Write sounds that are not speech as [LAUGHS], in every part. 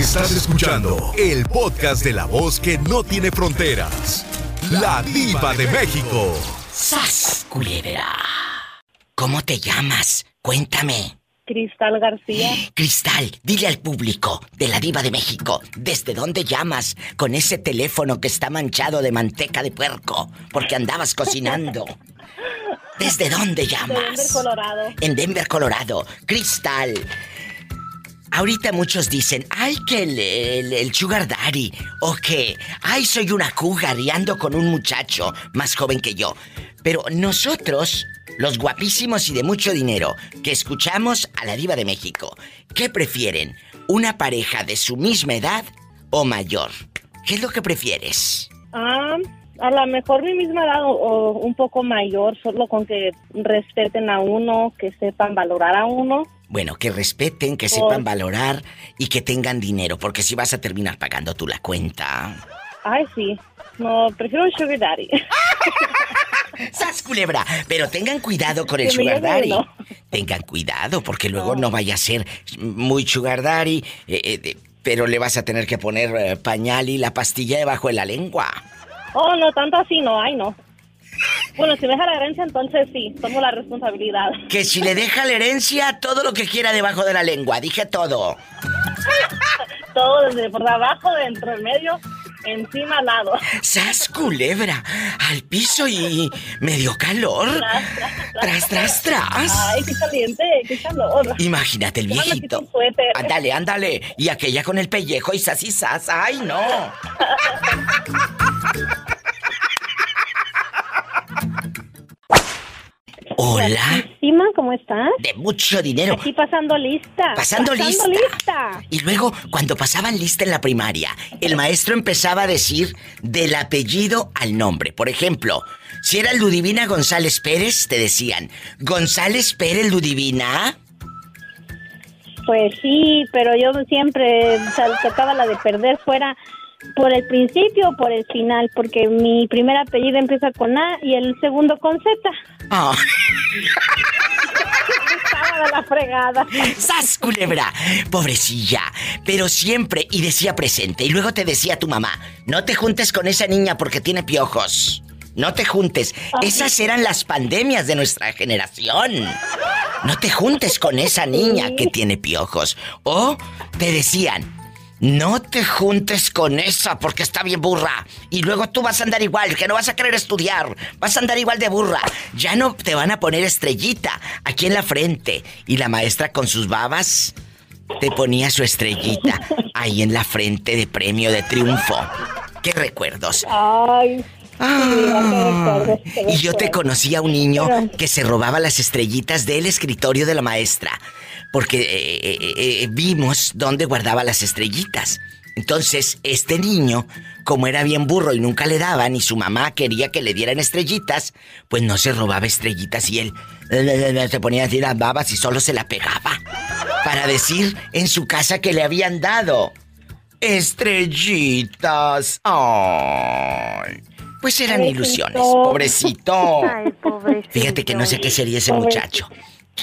Estás escuchando el podcast de la voz que no tiene fronteras. La diva de México. ¡Sas, culebra! ¿Cómo te llamas? Cuéntame. Cristal García. Cristal, dile al público de la diva de México, ¿desde dónde llamas con ese teléfono que está manchado de manteca de puerco? Porque andabas cocinando. [LAUGHS] ¿Desde dónde llamas? En Denver, Colorado. En Denver, Colorado. Cristal. Ahorita muchos dicen, ay, que el, el, el sugar daddy, o que, ay, soy una cougar y con un muchacho más joven que yo. Pero nosotros, los guapísimos y de mucho dinero, que escuchamos a la diva de México, ¿qué prefieren? ¿Una pareja de su misma edad o mayor? ¿Qué es lo que prefieres? Ah, a lo mejor mi misma edad o, o un poco mayor, solo con que respeten a uno, que sepan valorar a uno. Bueno, que respeten, que sepan valorar y que tengan dinero, porque si vas a terminar pagando tú la cuenta. Ay, sí. No, prefiero un sugar daddy. [LAUGHS] ¡Sas, culebra! Pero tengan cuidado con el sugar daddy. Tengan cuidado, porque luego no vaya a ser muy sugar daddy, eh, eh, pero le vas a tener que poner eh, pañal y la pastilla debajo de la lengua. Oh, no, tanto así no, ay, no. Bueno, si me deja la herencia, entonces sí, tomo la responsabilidad. Que si le deja la herencia, todo lo que quiera debajo de la lengua. Dije todo. [LAUGHS] Todo desde por abajo, dentro, en medio, encima, al lado. ¡Sas, culebra! Al piso y me dio calor. Tras, tras, tras. Ay, qué caliente, qué calor. Imagínate el viejito. Ándale, ándale. Y aquella con el pellejo y sas y sas. ¡Ay, no! [LAUGHS] Hola. ¿cómo estás? De mucho dinero. Aquí pasando lista. Pasando lista. lista. Y luego, cuando pasaban lista en la primaria, el maestro empezaba a decir del apellido al nombre. Por ejemplo, si era Ludivina González Pérez, te decían, González Pérez Ludivina. Pues sí, pero yo siempre sal- tocaba la de perder fuera por el principio o por el final, porque mi primer apellido empieza con A y el segundo con Z. Ah. Estaba de la fregada. ¡Sas, culebra! Pobrecilla. Pero siempre, y decía presente. Y luego te decía tu mamá, no te juntes con esa niña porque tiene piojos. No te juntes. Esas eran las pandemias de nuestra generación. No te juntes con esa niña que tiene piojos. O te decían, no te juntes con esa porque está bien burra. Y luego tú vas a andar igual, que no vas a querer estudiar. Vas a andar igual de burra. Ya no te van a poner estrellita aquí en la frente. Y la maestra con sus babas te ponía su estrellita ahí en la frente de premio de triunfo. ¿Qué recuerdos? Ay. Ah, y yo te conocí a un niño que se robaba las estrellitas del escritorio de la maestra. Porque eh, eh, eh, vimos dónde guardaba las estrellitas. Entonces, este niño, como era bien burro y nunca le daban, y su mamá quería que le dieran estrellitas, pues no se robaba estrellitas y él se ponía a decir las babas y solo se la pegaba. Para decir en su casa que le habían dado. Estrellitas. Ay. Pues eran Pobrecito. ilusiones, pobrecito. Ay, pobrecito. Fíjate que no sé qué sería ese muchacho.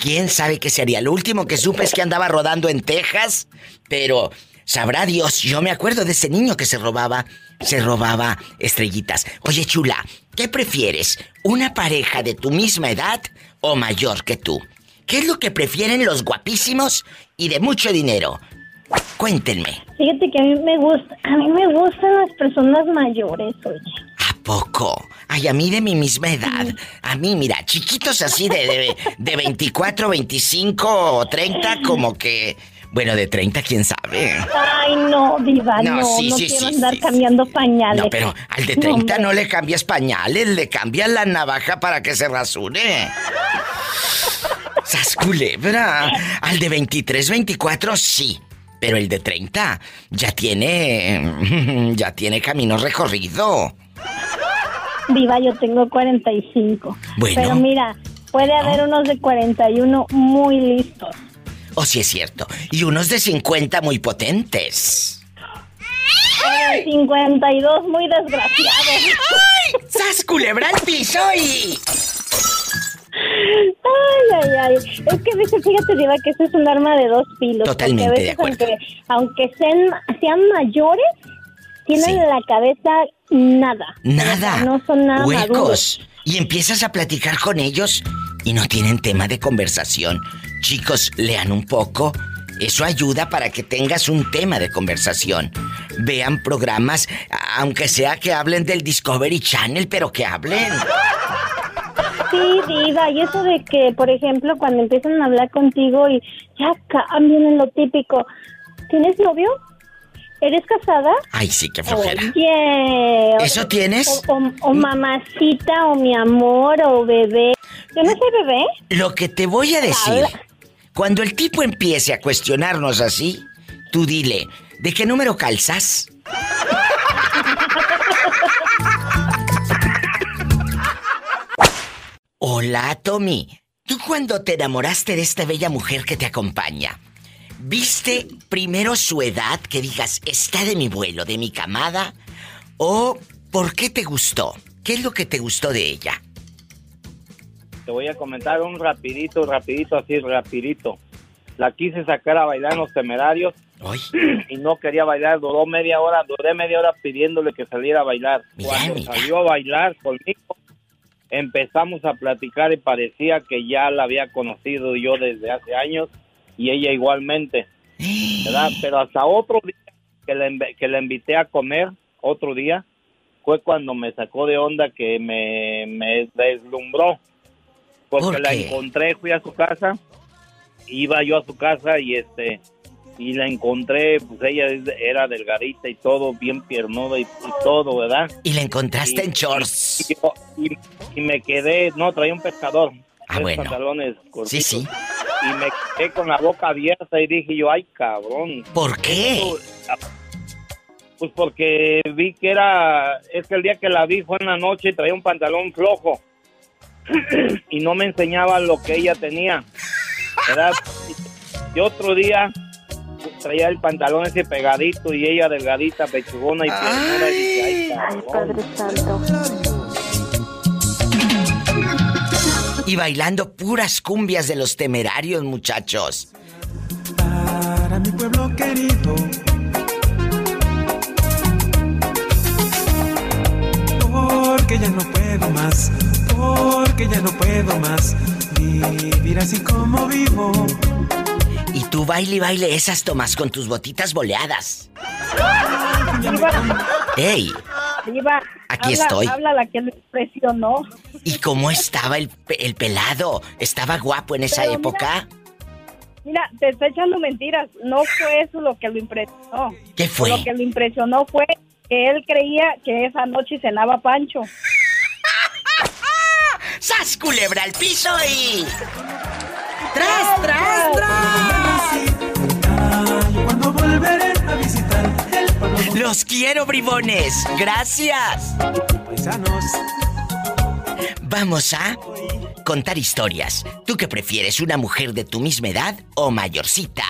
¿Quién sabe qué sería? Lo último que supe es que andaba rodando en Texas, pero sabrá Dios, yo me acuerdo de ese niño que se robaba, se robaba estrellitas. Oye, chula, ¿qué prefieres? ¿Una pareja de tu misma edad o mayor que tú? ¿Qué es lo que prefieren los guapísimos y de mucho dinero? Cuéntenme. Fíjate que a mí me gusta, a mí me gustan las personas mayores, oye. ¿A poco? Ay, a mí de mi misma edad. A mí, mira, chiquitos así de, de, de 24, 25 o 30, como que... Bueno, de 30, quién sabe. Ay, no, diva, No, no, no, sí, sí, quiero sí, andar sí, cambiando pañales. No, pero al de No, 30 hombre. no le cambias pañales, le cambias la navaja para que se rasure. ¡Sas culebra! Al de 23, 24, sí. Pero el de 30 ya tiene. [LAUGHS] ya tiene camino recorrido. [LAUGHS] Diva, yo tengo 45. Bueno. Pero mira, puede haber unos de 41 muy listos. O si es cierto. Y unos de 50 muy potentes. De 52 muy desgraciados. ¡Sas culebra al piso y. Ay, ay, ay. Es que a veces, fíjate, Diva, que eso es un arma de dos filos. Totalmente porque a de veces, acuerdo. Aunque, aunque sean, sean mayores, tienen Sí. en la cabeza nada. Nada. No son nada maduros. Huecos. Y empiezas a platicar con ellos y no tienen tema de conversación. Chicos, lean un poco. Eso ayuda para que tengas un tema de conversación. Vean programas, aunque sea que hablen del Discovery Channel, pero que hablen. Sí, diva, y eso de que, por ejemplo, cuando empiezan a hablar contigo y ya cambian en lo típico. ¿Tienes novio? ¿Eres casada? Ay, sí, qué flojera. Oye. ¿Eso tienes? O, o- o mamacita, o mi amor, o bebé. Yo no soy bebé. Lo que te voy a decir, Habla. cuando el tipo empiece a cuestionarnos así, tú dile, ¿de qué número calzas? Hola, Tommy. ¿Tú cuando te enamoraste de esta bella mujer que te acompaña, viste primero su edad, que digas, está de mi vuelo, de mi camada? ¿O por qué te gustó? ¿Qué es lo que te gustó de ella? Te voy a comentar un rapidito, rapidito, así rapidito. La quise sacar a bailar en los temerarios Ay, [CLEARS THROAT] y no quería bailar. Duró media hora, duré media hora pidiéndole que saliera a bailar. Mira, Cuando mira. salió a bailar conmigo, empezamos a platicar y parecía que ya la había conocido yo desde hace años y ella igualmente, ¿verdad? [GASPS] Pero hasta otro día que la, que la invité a comer, otro día, fue cuando me sacó de onda que me, me deslumbró. Porque ¿Por la encontré, fui a su casa, iba yo a su casa y este y la encontré, pues ella era delgadita y todo, bien piernuda y, y todo, ¿verdad? Y la encontraste Y- en shorts. Y, y- me quedé, no, traía un pescador. Ah, bueno. pantalones Sí, cortitos. sí. Y me quedé con la boca abierta y dije yo, ay, cabrón. ¿Por qué? Pues porque vi que era, es que el día que la vi fue en la noche y traía un pantalón flojo [CLEARS THROAT] y no me enseñaba lo que ella tenía, ¿verdad? Y otro día pues, traía el pantalón ese pegadito y ella delgadita, pechugona y y dije, ay. Padre Santo. Y bailando puras cumbias de los temerarios, muchachos. Para mi pueblo querido. Porque ya no puedo más, porque ya no puedo más vivir así como vivo. Y tú baile y baile esas tomas con tus botitas boleadas. ¡Ey! Diva, Aquí habla, estoy. Habla la que me impresionó. ¿Y cómo estaba el, el pelado? ¿Estaba guapo en esa Pero mira- época? Mira, te está echando mentiras. No fue eso lo que lo impresionó. ¿Qué fue? Lo que lo impresionó fue que él creía que esa noche cenaba Pancho. [LAUGHS] ¡Sas culebra al piso y. ¡Tras, tras, tras! ¡Los quiero, bribones! ¡Gracias! paisanos. Vamos a contar historias. ¿Tú qué prefieres, una mujer de tu misma edad o mayorcita?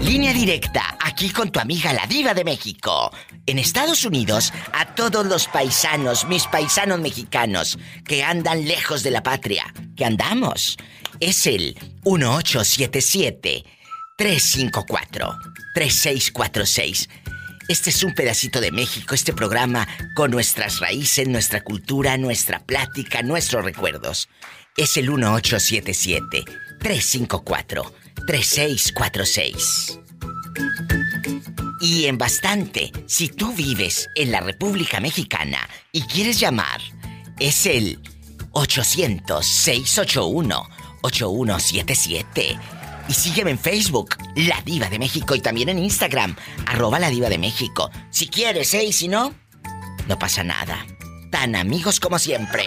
Línea directa, aquí con tu amiga la diva de México. En Estados Unidos, a todos los paisanos, mis paisanos mexicanos, que andan lejos de la patria, que andamos, es el 1877-354-3646. Este es un pedacito de México, este programa con nuestras raíces, nuestra cultura, nuestra plática, nuestros recuerdos. Es el 1877-354-3646. Y en bastante, si tú vives en la República Mexicana y quieres llamar, es el 800-681-8177. Y sígueme en Facebook, La Diva de México, y también en Instagram, arroba La Diva de México. Si quieres, ¿eh? Y si no, no pasa nada. Tan amigos como siempre.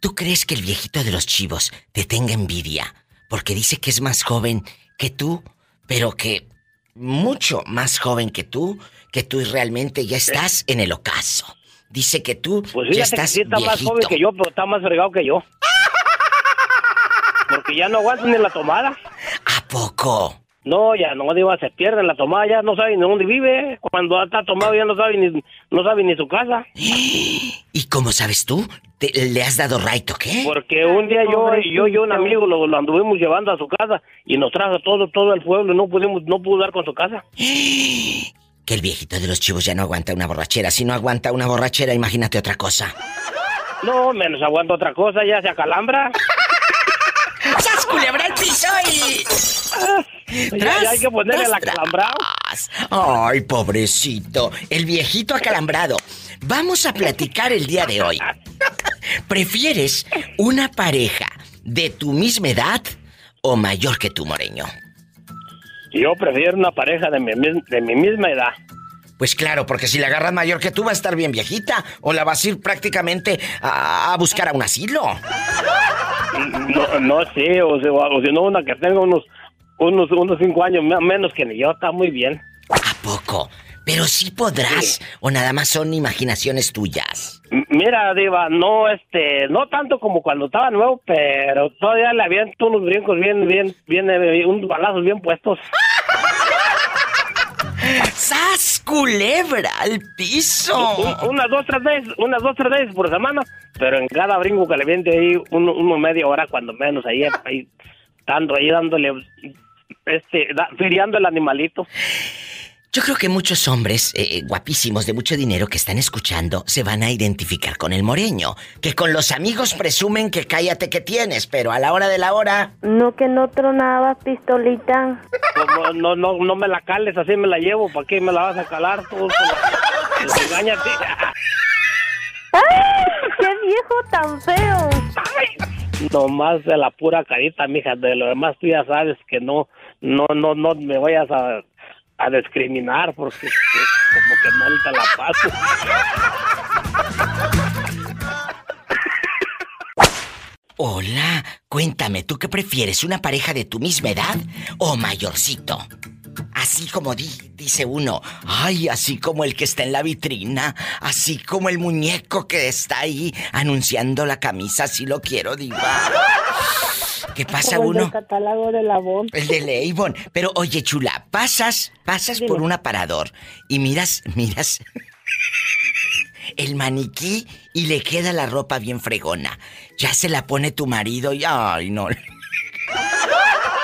¿Tú crees que el viejito de los chivos te tenga envidia? Porque dice que es más joven que tú, pero que mucho más joven que tú, que tú realmente ya estás en el ocaso. Dice que tú Pues ya fíjate que estás sí está más joven que yo, pero está más fregado que yo. Porque ya no aguanto ni la tomada. ¿A poco? No, ya no, digo, se pierde la tomada, ya no sabe ni dónde vive. Cuando está tomado ya no sabe ni, no sabe ni su casa. [GASPS] ¿Y cómo sabes tú? ¿Te- ¿Le has dado right o qué? Porque un día yo, yo y un amigo lo, lo anduvimos llevando a su casa y nos trajo todo, todo el pueblo y no pudimos, no pudo dar con su casa. [GASPS] Que el viejito de los chivos ya no aguanta una borrachera. Si no aguanta una borrachera, imagínate otra cosa. No, menos aguanta otra cosa, ya se acalambra. [LAUGHS] ¡Sas culebra el piso y... Ya hay que ponerle el acalambrado. tras. Ay, pobrecito. El viejito acalambrado. Vamos a platicar el día de hoy. ¿Prefieres una pareja de tu misma edad o mayor que tu moreño? Yo prefiero una pareja de mi, de mi misma edad. Pues claro, porque si la agarras mayor que tú va a estar bien viejita o la vas a ir prácticamente a, a buscar a un asilo. No, no sé, o, sea, o si no, una que tenga unos, unos, unos cinco años me- menos que ni yo, está muy bien. ¿A poco? Pero sí podrás o nada más son imaginaciones tuyas. Mira, Diva, no, este, no tanto como cuando estaba nuevo, pero todavía le aviento unos brincos bien, bien, bien, eh, unos balazos bien puestos. ¡Sas culebra al piso! Un- unas dos, tres veces, unas dos, tres veces por semana, pero en cada brinco viente ahí, uno, uno media hora cuando menos, ahí, ahí, dando, ahí dándole, este, da, firiando el animalito. Yo creo que muchos hombres eh, eh, guapísimos de mucho dinero que están escuchando se van a identificar con el moreño, que con los amigos presumen que cállate que tienes, pero a la hora de la hora No, que no tronaba pistolita. Como no, no, no me la cales, así me la llevo, ¿para qué me la vas a calar? Tú, engáñate. ¡Ay! ¡Qué viejo tan feo! Nomás de la pura carita, mija, de lo demás tú ya sabes que no, no, no, no me vayas a, a discriminar porque pues, como que te la paso. Hola, cuéntame, ¿tú qué prefieres? ¿Una pareja de tu misma edad o mayorcito? Así como di- dice uno, ay, así como el que está en la vitrina, así como el muñeco que está ahí anunciando la camisa, si lo quiero, diva. ¿Qué pasa Como el uno? catálogo de la. El de Leibon. Pero oye, chula, pasas, pasas por un aparador y miras, miras el maniquí y le queda la ropa bien fregona. Ya se la pone tu marido y ay, no.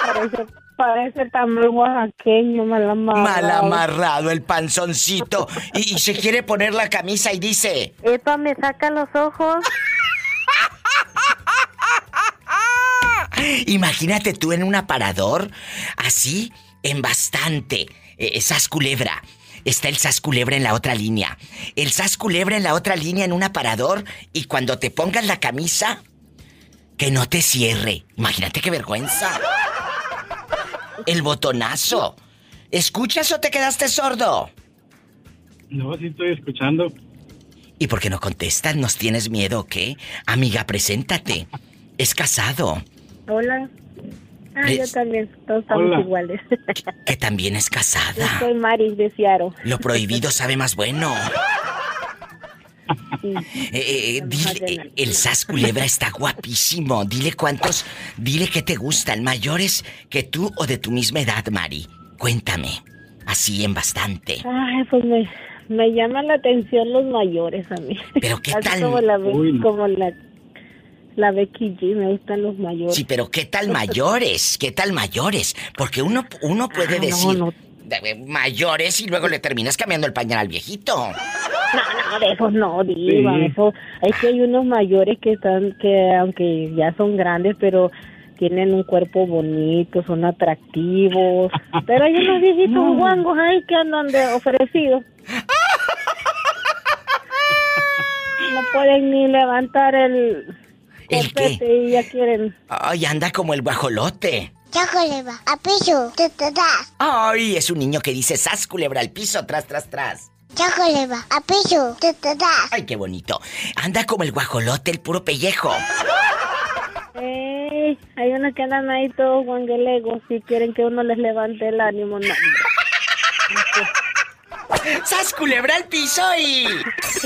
Parece, parece también oaxaqueño, mal amarrado. Mal amarrado el panzoncito y, y se quiere poner la camisa y dice, Epa, me saca los ojos. Imagínate tú en un aparador, así, en bastante. Eh, sas culebra. Está el sas culebra en la otra línea. El sas culebra en la otra línea en un aparador y cuando te pongas la camisa, que no te cierre. Imagínate qué vergüenza. El botonazo. ¿Escuchas o te quedaste sordo? No, sí estoy escuchando. ¿Y por qué no contestas? ¿Nos tienes miedo o qué? Amiga, preséntate. Es casado. Hola. Ah, yo también. Todos estamos Hola. iguales. [LAUGHS] Que también es Yo casada. soy Maris de Ciaro. Lo prohibido sabe más bueno. Sí. Eh, eh, dile, eh, el Sas Culebra está guapísimo. Dile cuántos, dile que te gustan, mayores que tú o de tu misma edad, Mari. Cuéntame. Así en bastante. Ay, pues me, me llaman la atención los mayores a mí. Pero qué Así tal. como la, Uy, no. como la, la Becky G, me gustan los mayores. Sí, pero ¿qué tal mayores? ¿Qué tal mayores? Porque uno, uno puede Ah, no, decir no. eh, mayores y luego le terminas cambiando el pañal al viejito. No, no, de esos no, diva, Sí. eso, es que hay unos mayores que están, que aunque ya son grandes, pero tienen un cuerpo bonito, son atractivos, pero hay unos viejitos guangos ahí que andan de ofrecidos. [LAUGHS] No pueden ni levantar el ¿El qué? y ya quieren. Ay, anda como el guajolote. Chocolate, a piso, te. Ay, es un niño que dice sas culebra al piso, tras, tras, tras. Chocolate, a piso, te. Ay, qué bonito. Anda como el guajolote, el puro pellejo. Ey, hay unos que andan ahí todos guanguelegos y quieren que uno les levante el ánimo. No, [LAUGHS] ¡Sas culebra al piso y...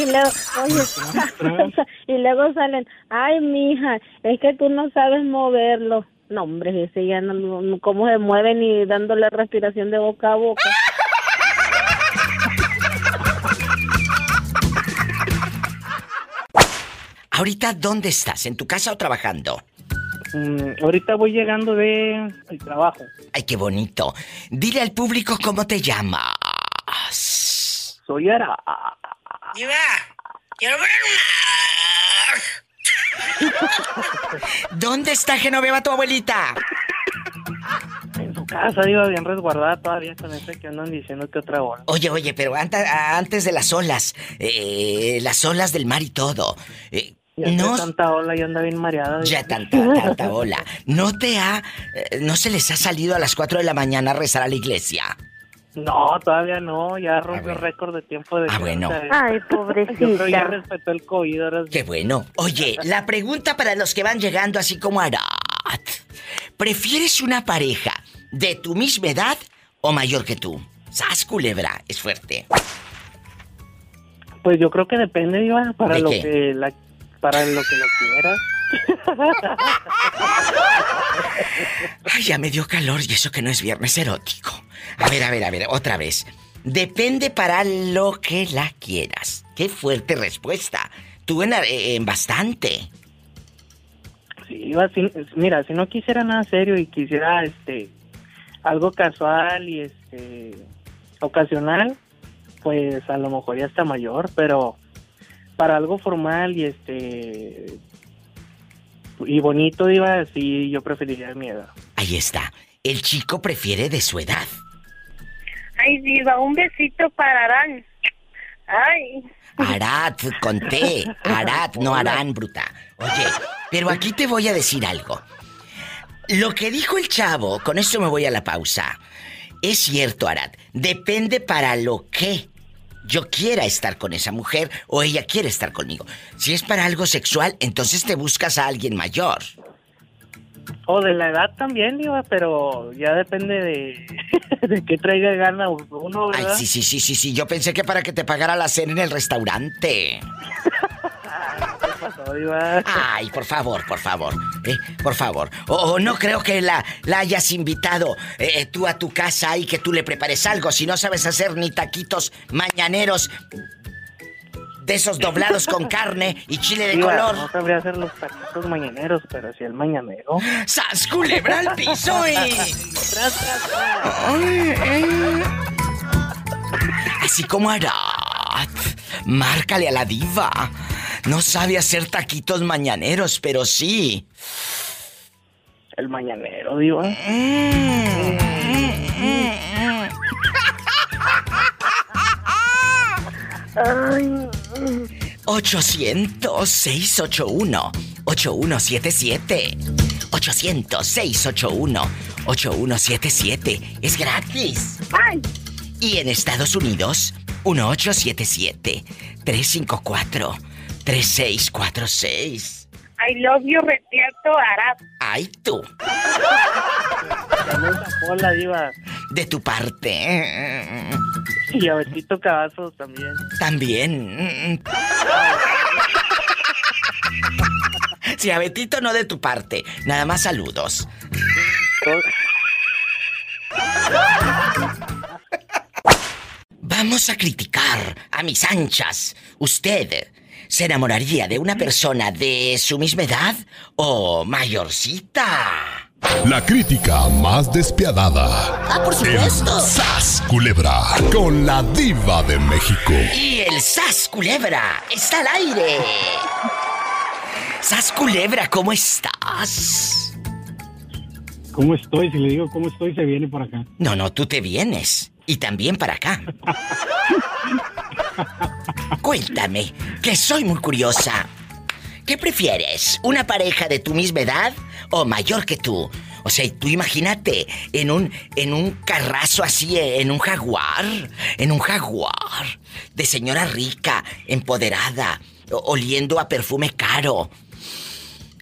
Y luego, oye, [LAUGHS] y luego salen, ay, mija, es que tú no sabes moverlo. No, hombre, ese ya no, no- cómo se mueve ni dándole respiración de boca a boca. Ahorita, ¿dónde estás? ¿En tu casa o trabajando? Mm, ahorita voy llegando de el trabajo. Ay, qué bonito. Dile al público cómo te llamas. Soy Ara. ¿Dónde está Genoveva, tu abuelita? En su casa, iba bien resguardada todavía con ese que andan diciendo que otra hora. Oye, oye, pero anta- antes de las olas, eh, las olas del mar y todo. eh, Ya no, tanta ola y anda bien mareada. ya tanta, tanta ola. ¿No te ha, eh, no se les ha salido a las 4 de la mañana a rezar a la iglesia? No, todavía no. Ya rompió récord de tiempo de Ah, bueno. Ay, [LAUGHS] Yo creo que ya pobrecita. respetó el COVID. Ahora sí. Qué bueno. Oye, la pregunta para los que van llegando así como Arat. ¿Prefieres una pareja de tu misma edad o mayor que tú? Sas culebra, es fuerte. Pues yo creo que depende, Iván, para ¿De lo qué? que la, para lo que lo quieras. [LAUGHS] Ay, ya me dio calor y eso que no es viernes erótico. A ver, a ver, a ver, otra vez. Depende para lo que la quieras. Qué fuerte respuesta. Tú en, en bastante. Sí, mira, si no quisiera nada serio y quisiera este algo casual y este ocasional, pues a lo mejor ya está mayor, pero para algo formal y este y bonito iba, sí, yo preferiría mi edad. Ahí está. El chico prefiere de su edad. Ay, diva, un besito para Arán. Ay. Arat, conté. Arat, no Arán, bruta. Oye, pero aquí te voy a decir algo. Lo que dijo el chavo, con esto me voy a la pausa. Es cierto, Arat. Depende para lo que yo quiera estar con esa mujer o ella quiere estar conmigo. Si es para algo sexual, entonces te buscas a alguien mayor. O de la edad también, iba, pero ya depende de, [LAUGHS] de qué traiga gana uno, Ay, ¿verdad? sí, sí, sí, sí, sí. Yo pensé que para que te pagara la cena en el restaurante. [LAUGHS] Ay, por favor, por favor. eh, por favor. O, o no creo que la, la hayas invitado eh, tú a tu casa y que tú le prepares algo si no sabes hacer ni taquitos mañaneros de esos doblados con carne y chile de color. No sabría hacer los taquitos mañaneros, pero si el mañanero. ¡Sas culebra al piso y... Tras, tras, tras. Así como Arat. Márcale a la diva. No sabe hacer taquitos mañaneros, pero sí. El mañanero, Diva. Mm. 800-681-8177. 800-681-8177. Es gratis. Y en Estados Unidos, 1877-354-3646. I love you, Retierto Arad. Ay, tú. Cola, Diva. De tu parte. Y a Betito Cavazos también. También. Si a Betito no de tu parte. Nada más saludos. Vamos a criticar a mis anchas. ¿Usted se enamoraría de una persona de su misma edad o mayorcita? La crítica más despiadada. Ah, por supuesto. ¡Sas, culebra! Con la diva de México. Y el Sas Culebra está al aire. Sas Culebra, ¿cómo estás? ¿Cómo estoy? Si le digo cómo estoy, se viene por acá. No, no, tú te vienes. Y también para acá. [LAUGHS] Cuéntame, que soy muy curiosa. ¿Qué prefieres? ¿Una pareja de tu misma edad o mayor que tú? O sea, tú imagínate en un en un carrazo así, en un jaguar, en un jaguar de señora rica, empoderada, oliendo a perfume caro.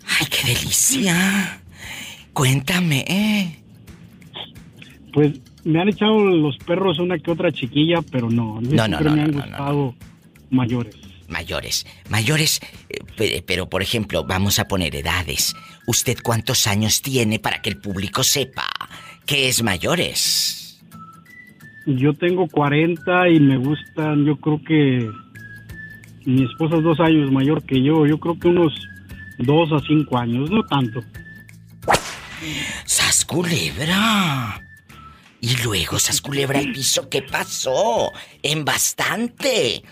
Ay, qué delicia. Cuéntame. Pues me han echado los perros una que otra chiquilla, pero no. No, no, no, me han gustado mayores. Mayores. Mayores, eh, pe- pero por ejemplo, vamos a poner edades. ¿Usted cuántos años tiene para que el público sepa que es mayores? Yo tengo 40 y me gustan, yo creo que mi esposa es dos años mayor que yo, yo creo que unos dos a cinco años, no tanto. ¡Sas culebra! Y luego, Sas culebra el piso, ¿qué pasó? En bastante.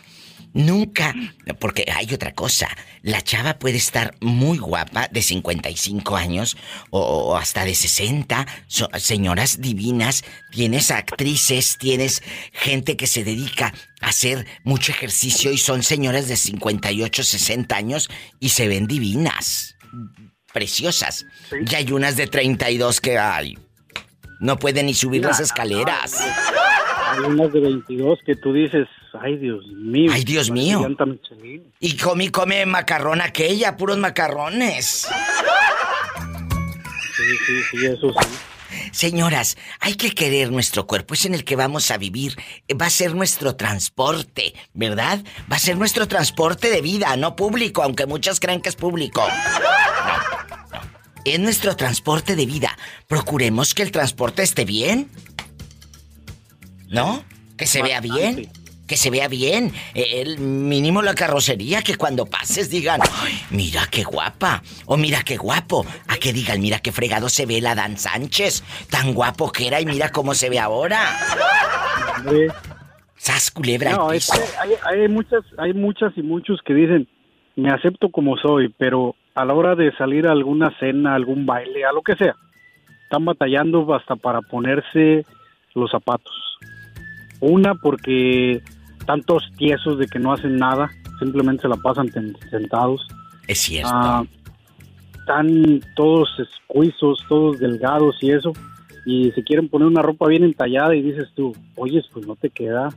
Nunca, porque hay otra cosa. La chava puede estar muy guapa, de 55 años o, hasta de 60. señoras divinas, tienes actrices, tienes gente que se dedica a hacer mucho ejercicio y son señoras de 58, 60 años y se ven divinas, preciosas. Y hay unas de 32 que hay. No pueden ni subir las escaleras. Hay unas de 22 que tú dices, ay Dios mío. Ay Dios mío. Y come come macarrón aquella, puros macarrones. Sí, sí, sí, eso sí. Señoras, hay que querer nuestro cuerpo, es en el que vamos a vivir, va a ser nuestro transporte, ¿verdad? Va a ser nuestro transporte de vida, no público, aunque muchas crean que es público. Es nuestro transporte de vida. Procuremos que el transporte esté bien. ¿No? Que se vea bien. Que se vea bien. E, el mínimo la carrocería, que cuando pases digan, Ay, mira qué guapa. O mira qué guapo. A que digan, mira qué fregado se ve la Dan Sánchez. Tan guapo que era y mira cómo se ve ahora. Sas culebra. No, es que hay, hay, muchas, hay muchas y muchos que dicen, me acepto como soy, pero a la hora de salir a alguna cena, algún baile, a lo que sea, están batallando hasta para ponerse los zapatos. Una porque tantos tiesos de que no hacen nada, simplemente se la pasan sentados. Es cierto. Ah, están todos escuizos, todos delgados y eso, y se quieren poner una ropa bien entallada y dices tú, oyes, pues no te queda.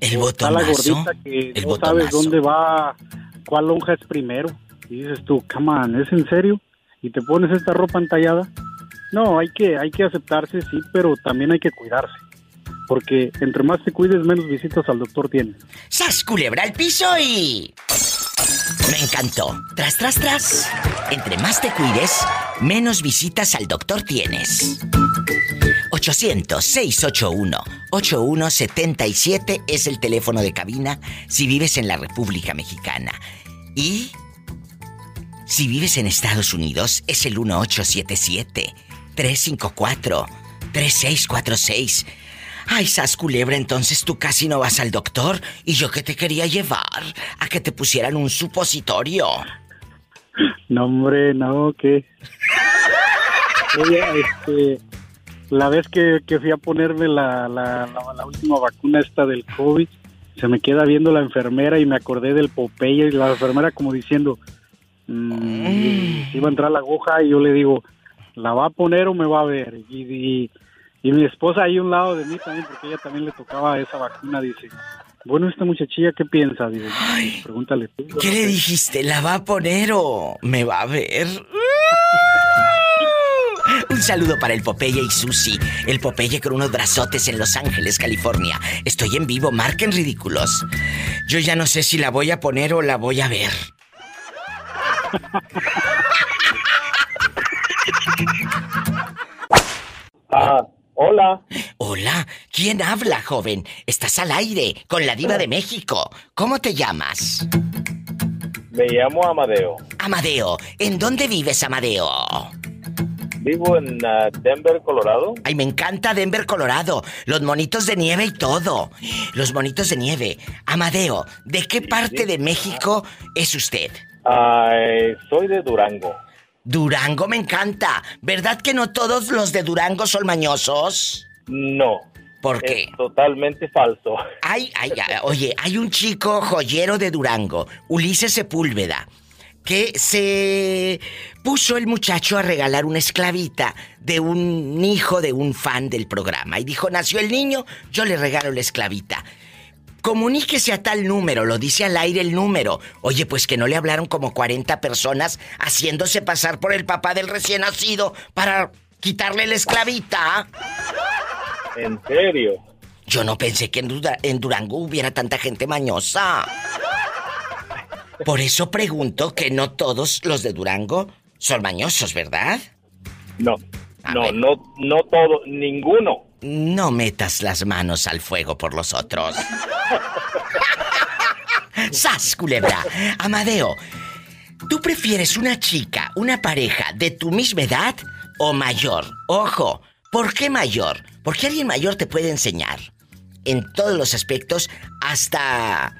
El botonazo. la gordita que no sabes dónde va, cuál lonja es primero. Y dices tú, come on, ¿es en serio? Y te pones esta ropa entallada. No, hay que, hay que aceptarse, sí, pero también hay que cuidarse porque entre más te cuides, menos visitas al doctor tienes. ¡Sas culebra al piso y... Me encantó. Tras, tras, tras. Entre más te cuides, menos visitas al doctor tienes. 800-681-8177 es el teléfono de cabina si vives en la República Mexicana. Y si vives en Estados Unidos es el 1877-354-3646. Ay, sas culebra, entonces tú casi no vas al doctor y yo que te quería llevar a que te pusieran un supositorio. No, hombre, no, ¿qué? Oye, este, la vez que, fui a ponerme la, la, última vacuna esta del COVID, se me queda viendo la enfermera y me acordé del Popeye y la enfermera como diciendo, mmm, iba a entrar la aguja y yo le digo, ¿la va a poner o me va a ver? y y mi esposa ahí a un lado de mí también, porque ella también le tocaba esa vacuna, dice. Bueno, esta muchachilla, ¿qué piensa? Dice, pregúntale tú. ¿Qué le dijiste? ¿La va a poner o me va a ver? [LAUGHS] Un saludo para el Popeye y Susi. El Popeye con unos brazotes en Los Ángeles, California. Estoy en vivo, marquen ridículos. Yo ya no sé si la voy a poner o la voy a ver. [LAUGHS] Ah, Hola. Hola, ¿quién habla, joven? Estás al aire con la diva de México. ¿Cómo te llamas? Me llamo Amadeo. Amadeo, ¿en dónde vives, Amadeo? Vivo en ah, Denver, Colorado. Ay, me encanta Denver, Colorado. Los monitos de nieve y todo. Los monitos de nieve. Amadeo, ¿de qué parte de México es usted? Soy de Durango. Durango me encanta. ¿Verdad que no todos los de Durango son mañosos? No. ¿Por qué? totalmente falso. Ay, ay, ay, oye, hay un chico joyero de Durango, Ulises Sepúlveda, que se puso el muchacho a regalar una esclavita de un hijo de un fan del programa. Y dijo, nació el niño, yo le regalo la esclavita. Comuníquese a tal número, lo dice al aire el número. Oye, pues que no le hablaron como 40 personas haciéndose pasar por el papá del recién nacido para quitarle la esclavita. ¿En serio? Yo no pensé que en, en Durango hubiera tanta gente mañosa. Por eso pregunto que no todos los de Durango Son mañosos, ¿verdad? No, A no, ver. no, no todo, ninguno. No metas las manos al fuego por los otros. [LAUGHS] ¡Sas, culebra! Amadeo, ¿tú prefieres una chica, una pareja de tu misma edad o mayor? Ojo, ¿por qué mayor? Porque alguien mayor te puede enseñar en todos los aspectos, hasta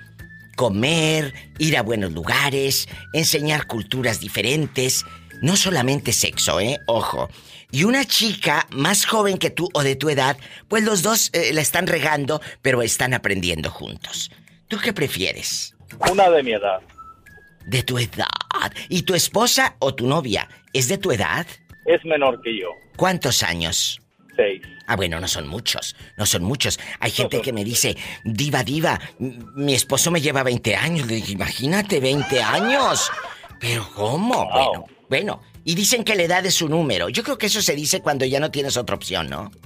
comer, ir a buenos lugares, enseñar culturas diferentes, no solamente sexo, ¿eh? Ojo. Y una chica más joven que tú o de tu edad, pues los dos eh, la están regando, pero están aprendiendo juntos. ¿Tú qué prefieres? Una de mi edad. De tu edad. ¿Y tu esposa o tu novia es de tu edad? Es menor que yo. ¿Cuántos años? Seis. Ah, bueno, no son muchos, no son muchos. Hay gente que me dice, diva, diva, mi esposo me lleva 20 años. Le dije, imagínate, 20 años. Pero ¿cómo? Wow. Bueno, bueno. Y dicen que la edad es su número. Yo creo que eso se dice cuando ya no tienes otra opción, ¿no? [LAUGHS]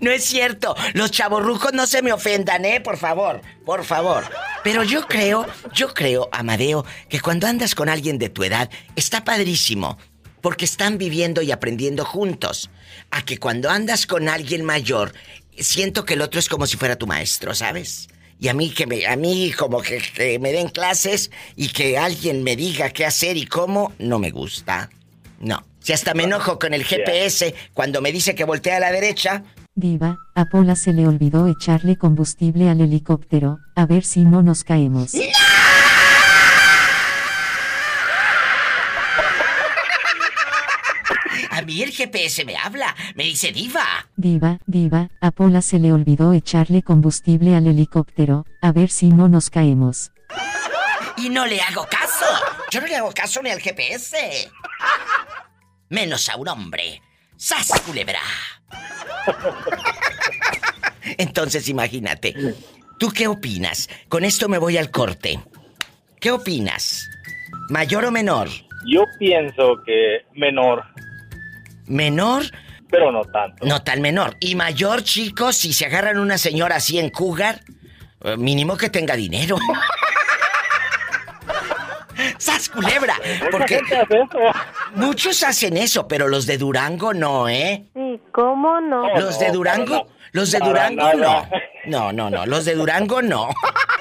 No es cierto. Los chavorrucos no se me ofendan, ¿eh? Por favor, por favor. Pero yo creo, yo creo, Amadeo, que cuando andas con alguien de tu edad, está padrísimo. Porque están viviendo y aprendiendo juntos. A que cuando andas con alguien mayor, siento que el otro es como si fuera tu maestro, ¿sabes? Y a mí que me, a mí como que, que me den clases y que alguien me diga qué hacer y cómo, no me gusta. No. Si hasta me enojo con el GPS cuando me dice que voltea a la derecha, Diva, a Pola se le olvidó echarle combustible al helicóptero, a ver si no nos caemos. a mí el GPS me habla, me dice diva. Diva, diva, a Pola se le olvidó echarle combustible al helicóptero, a ver si no nos caemos. Y no le hago caso. Yo no le hago caso ni al GPS. Menos a un hombre. ¡Sas, culebra! Entonces imagínate. ¿Tú qué opinas? Con esto me voy al corte. ¿Qué opinas? ¿Mayor o menor? Yo pienso que menor, ¿Menor? pero no tanto. No tan menor. Y mayor, chicos, si se agarran una señora así en cougar, eh, mínimo que tenga dinero. [LAUGHS] ¡Sas, culebra! Porque gente hace eso. muchos hacen eso, pero los de Durango no, ¿eh? Sí, ¿cómo no? No, Los de no, Durango, los de Durango no. No, no, no, los de Durango no. [LAUGHS]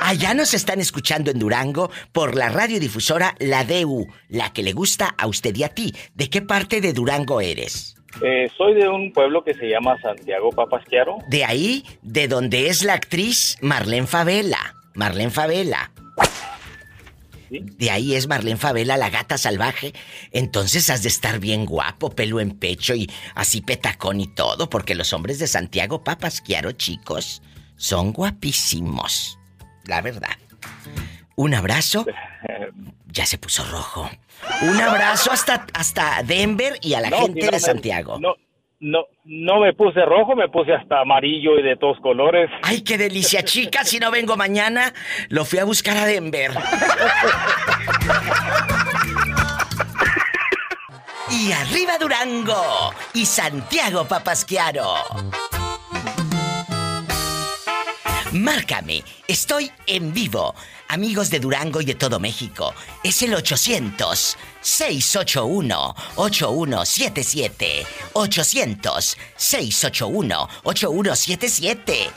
Allá nos están escuchando en Durango por la radiodifusora La DU, la que le gusta a usted y a ti. ¿De qué parte de Durango eres? Eh, soy de un pueblo que se llama Santiago Papasquiaro. De ahí, de donde es la actriz Marlene Favela. Marlene Favela. ¿sí? De ahí es Marlene Favela, la gata salvaje. Entonces has de estar bien guapo, pelo en pecho y así petacón y todo, porque los hombres de Santiago Papasquiaro, chicos, son guapísimos. La verdad. Un abrazo. [LAUGHS] Ya se puso rojo. Un abrazo hasta, hasta Denver y a la No, gente si no de me- Santiago. No, no, no me puse rojo, me puse hasta amarillo y de todos colores. Ay, qué delicia, [LAUGHS] chica. Si no vengo mañana, lo fui a buscar a Denver. [LAUGHS] Y arriba Durango y Santiago Papasquiaro. Márcame, estoy en vivo. Amigos de Durango y de todo México, es el 800-681-8177. 800-681-8177.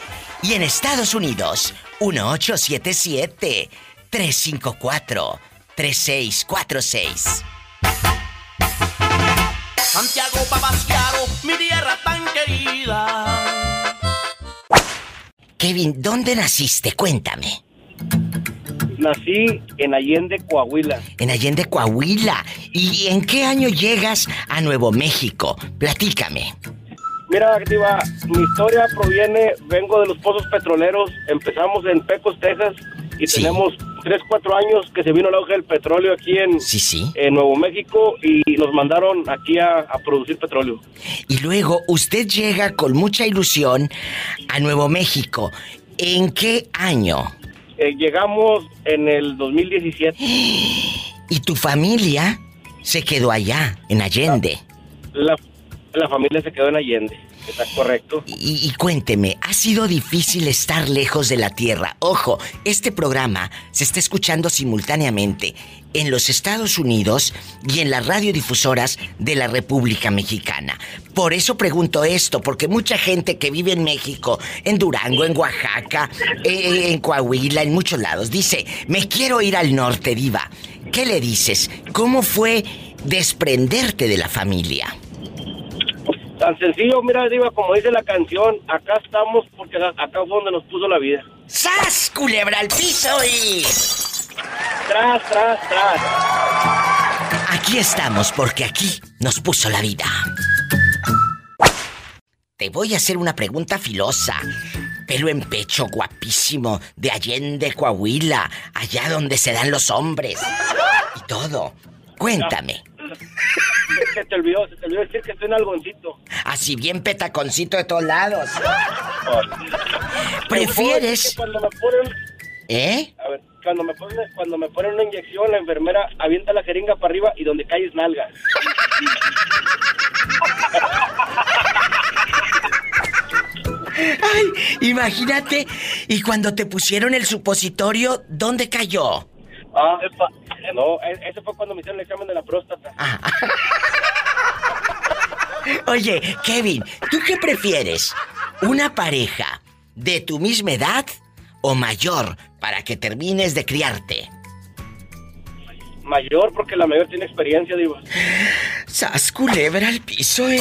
Y en Estados Unidos, 1877-354-3646. Santiago Papasquiaro, mi tierra tan querida. Kevin, ¿dónde naciste? Cuéntame. Nací en Allende, Coahuila. En Allende, Coahuila. ¿Y en qué año llegas a Nuevo México? Platícame. Mira, Diva, mi historia proviene, vengo de los pozos petroleros, empezamos en Pecos, Texas, y Sí. tenemos 3, 4 años que se vino el auge del petróleo aquí en, Sí, sí. en Nuevo México y nos mandaron aquí a, a producir petróleo. Y luego usted llega con mucha ilusión a Nuevo México. ¿En qué año? Eh, llegamos en el 2017. [GASPS] Y tu familia se quedó allá, en Allende. La, la familia se quedó en Allende. Correcto. Y, cuénteme, ¿ha sido difícil estar lejos de la Tierra? Ojo, este programa se está escuchando simultáneamente en los Estados Unidos y en las radiodifusoras de la República Mexicana. Por eso pregunto esto, porque mucha gente que vive en México, en Durango, en Oaxaca, eh, en Coahuila, en muchos lados, dice, me quiero ir al norte, diva. ¿Qué le dices? ¿Cómo fue desprenderte de la familia? Tan sencillo, mira, Diva, como dice la canción, acá estamos porque acá fue donde nos puso la vida. ¡Sas, culebra al piso y... Tras, tras, tras. Aquí estamos porque aquí nos puso la vida. Te voy a hacer una pregunta filosa. Pelo en pecho, guapísimo, de Allende, Coahuila, allá donde se dan los hombres. Y todo. Cuéntame. Se te olvidó, se te olvidó decir que estoy en algoncito. Así bien petaconcito de todos lados. ¿Prefieres? Cuando me ponen, ¿Eh? a ver, cuando me ponen, cuando me ponen una inyección, la enfermera avienta la jeringa para arriba y donde cae es nalga. Ay, imagínate. Y cuando te pusieron el supositorio, ¿dónde cayó? Ah, epa, no, e- ese fue cuando me hicieron el examen de la próstata. [LAUGHS] Oye, Kevin, ¿tú qué prefieres? ¿Una pareja de tu misma edad o mayor para que termines de criarte? Mayor, porque la mayor tiene experiencia, digo. Sas culebra al piso, eh.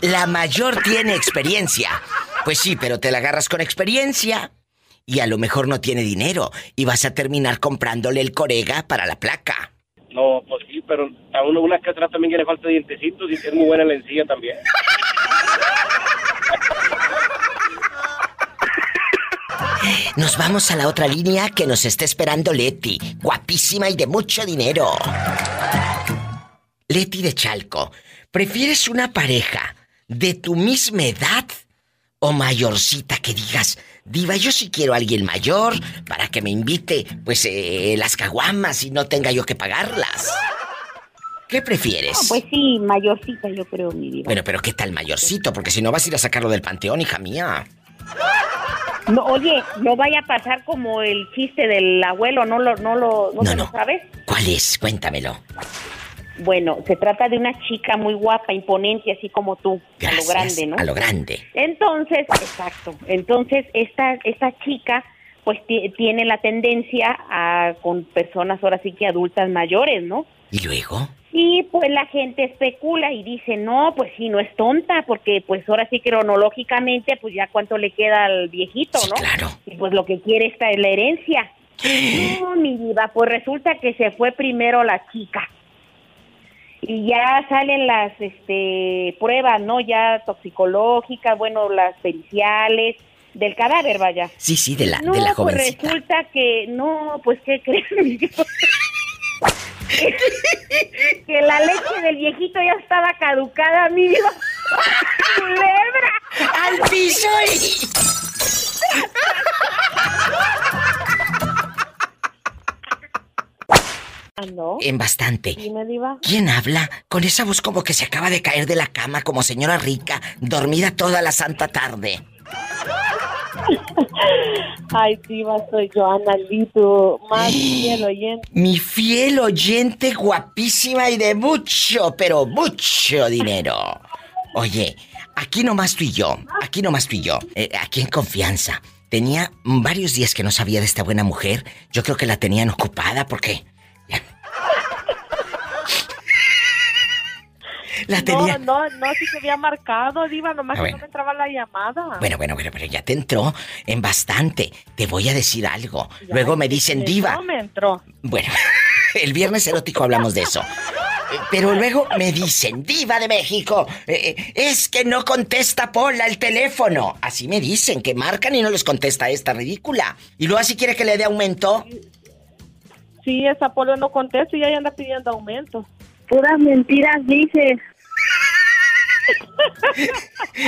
La mayor tiene experiencia. Pues sí, pero te la agarras con experiencia. Y a lo mejor no tiene dinero. Y vas a terminar comprándole el corega para la placa. No, pues sí, pero a uno una que también que le falta dientecitos y es muy buena la encía también. Nos vamos a la otra línea que nos está esperando Leti. Guapísima y de mucho dinero. Leti de Chalco, ¿prefieres una pareja de tu misma edad o mayorcita que digas, diva, yo sí quiero a alguien mayor para que me invite, pues, eh, las caguamas y no tenga yo que pagarlas? ¿Qué prefieres? No, pues sí, mayorcita yo creo, mi vida. Bueno, pero ¿qué tal mayorcito? Porque si no vas a ir a sacarlo del panteón, hija mía. No, oye, no vaya a pasar como el chiste del abuelo, ¿no lo, no lo, no, no. lo sabes? ¿Cuál es? Cuéntamelo. Bueno, se trata de una chica muy guapa, imponente, así como tú, a lo grande, ¿no? A lo grande. Entonces, exacto. Entonces, esta, esta chica, pues ti- tiene la tendencia a con personas ahora sí que adultas mayores, ¿no? ¿Y luego? Y pues la gente especula y dice, no, pues sí, no es tonta, porque pues ahora sí cronológicamente, pues ya cuánto le queda al viejito, ¿no? claro. Y pues lo que quiere esta es la herencia. [GASPS] No, mi diva, pues resulta que se fue primero la chica. Y ya salen las este pruebas, ¿no? Ya toxicológicas, bueno, las periciales del cadáver, vaya. Sí, sí, de la, No, de la pues jovencita. resulta que, no, pues, ¿qué creen? [LAUGHS] que la leche del viejito ya estaba caducada, mi diva. ¡Culebra! ¡Al piso [LAUGHS] ¿No? En bastante. Dime, diva. ¿Quién habla? Con esa voz como que se acaba de caer de la cama como señora rica, dormida toda la santa tarde. [LAUGHS] Ay, diva, soy yo, Analito, más [GASPS] fiel oyente. Mi fiel oyente guapísima y de mucho, pero mucho dinero. Oye, aquí nomás tú y yo, aquí nomás tú y yo, eh, aquí en confianza. Tenía varios días que no sabía de esta buena mujer. Yo creo que la tenían ocupada porque... La tenía... No, no, no, sí se había marcado, diva, nomás Ah, que no me entraba la llamada. Bueno, bueno, bueno, pero ya te entró en bastante. Te voy a decir algo. Luego me dicen diva. No me entró. Bueno, [LAUGHS] el viernes erótico hablamos de eso. Eh, Pero luego me dicen, diva de México, eh, eh, es que no contesta Pola el teléfono. Así me dicen, que marcan y no les contesta esta ridícula. Y luego así quiere que le dé aumento. Sí, esa Polo no contesta y ella anda pidiendo aumento. Puras mentiras dices. [LAUGHS]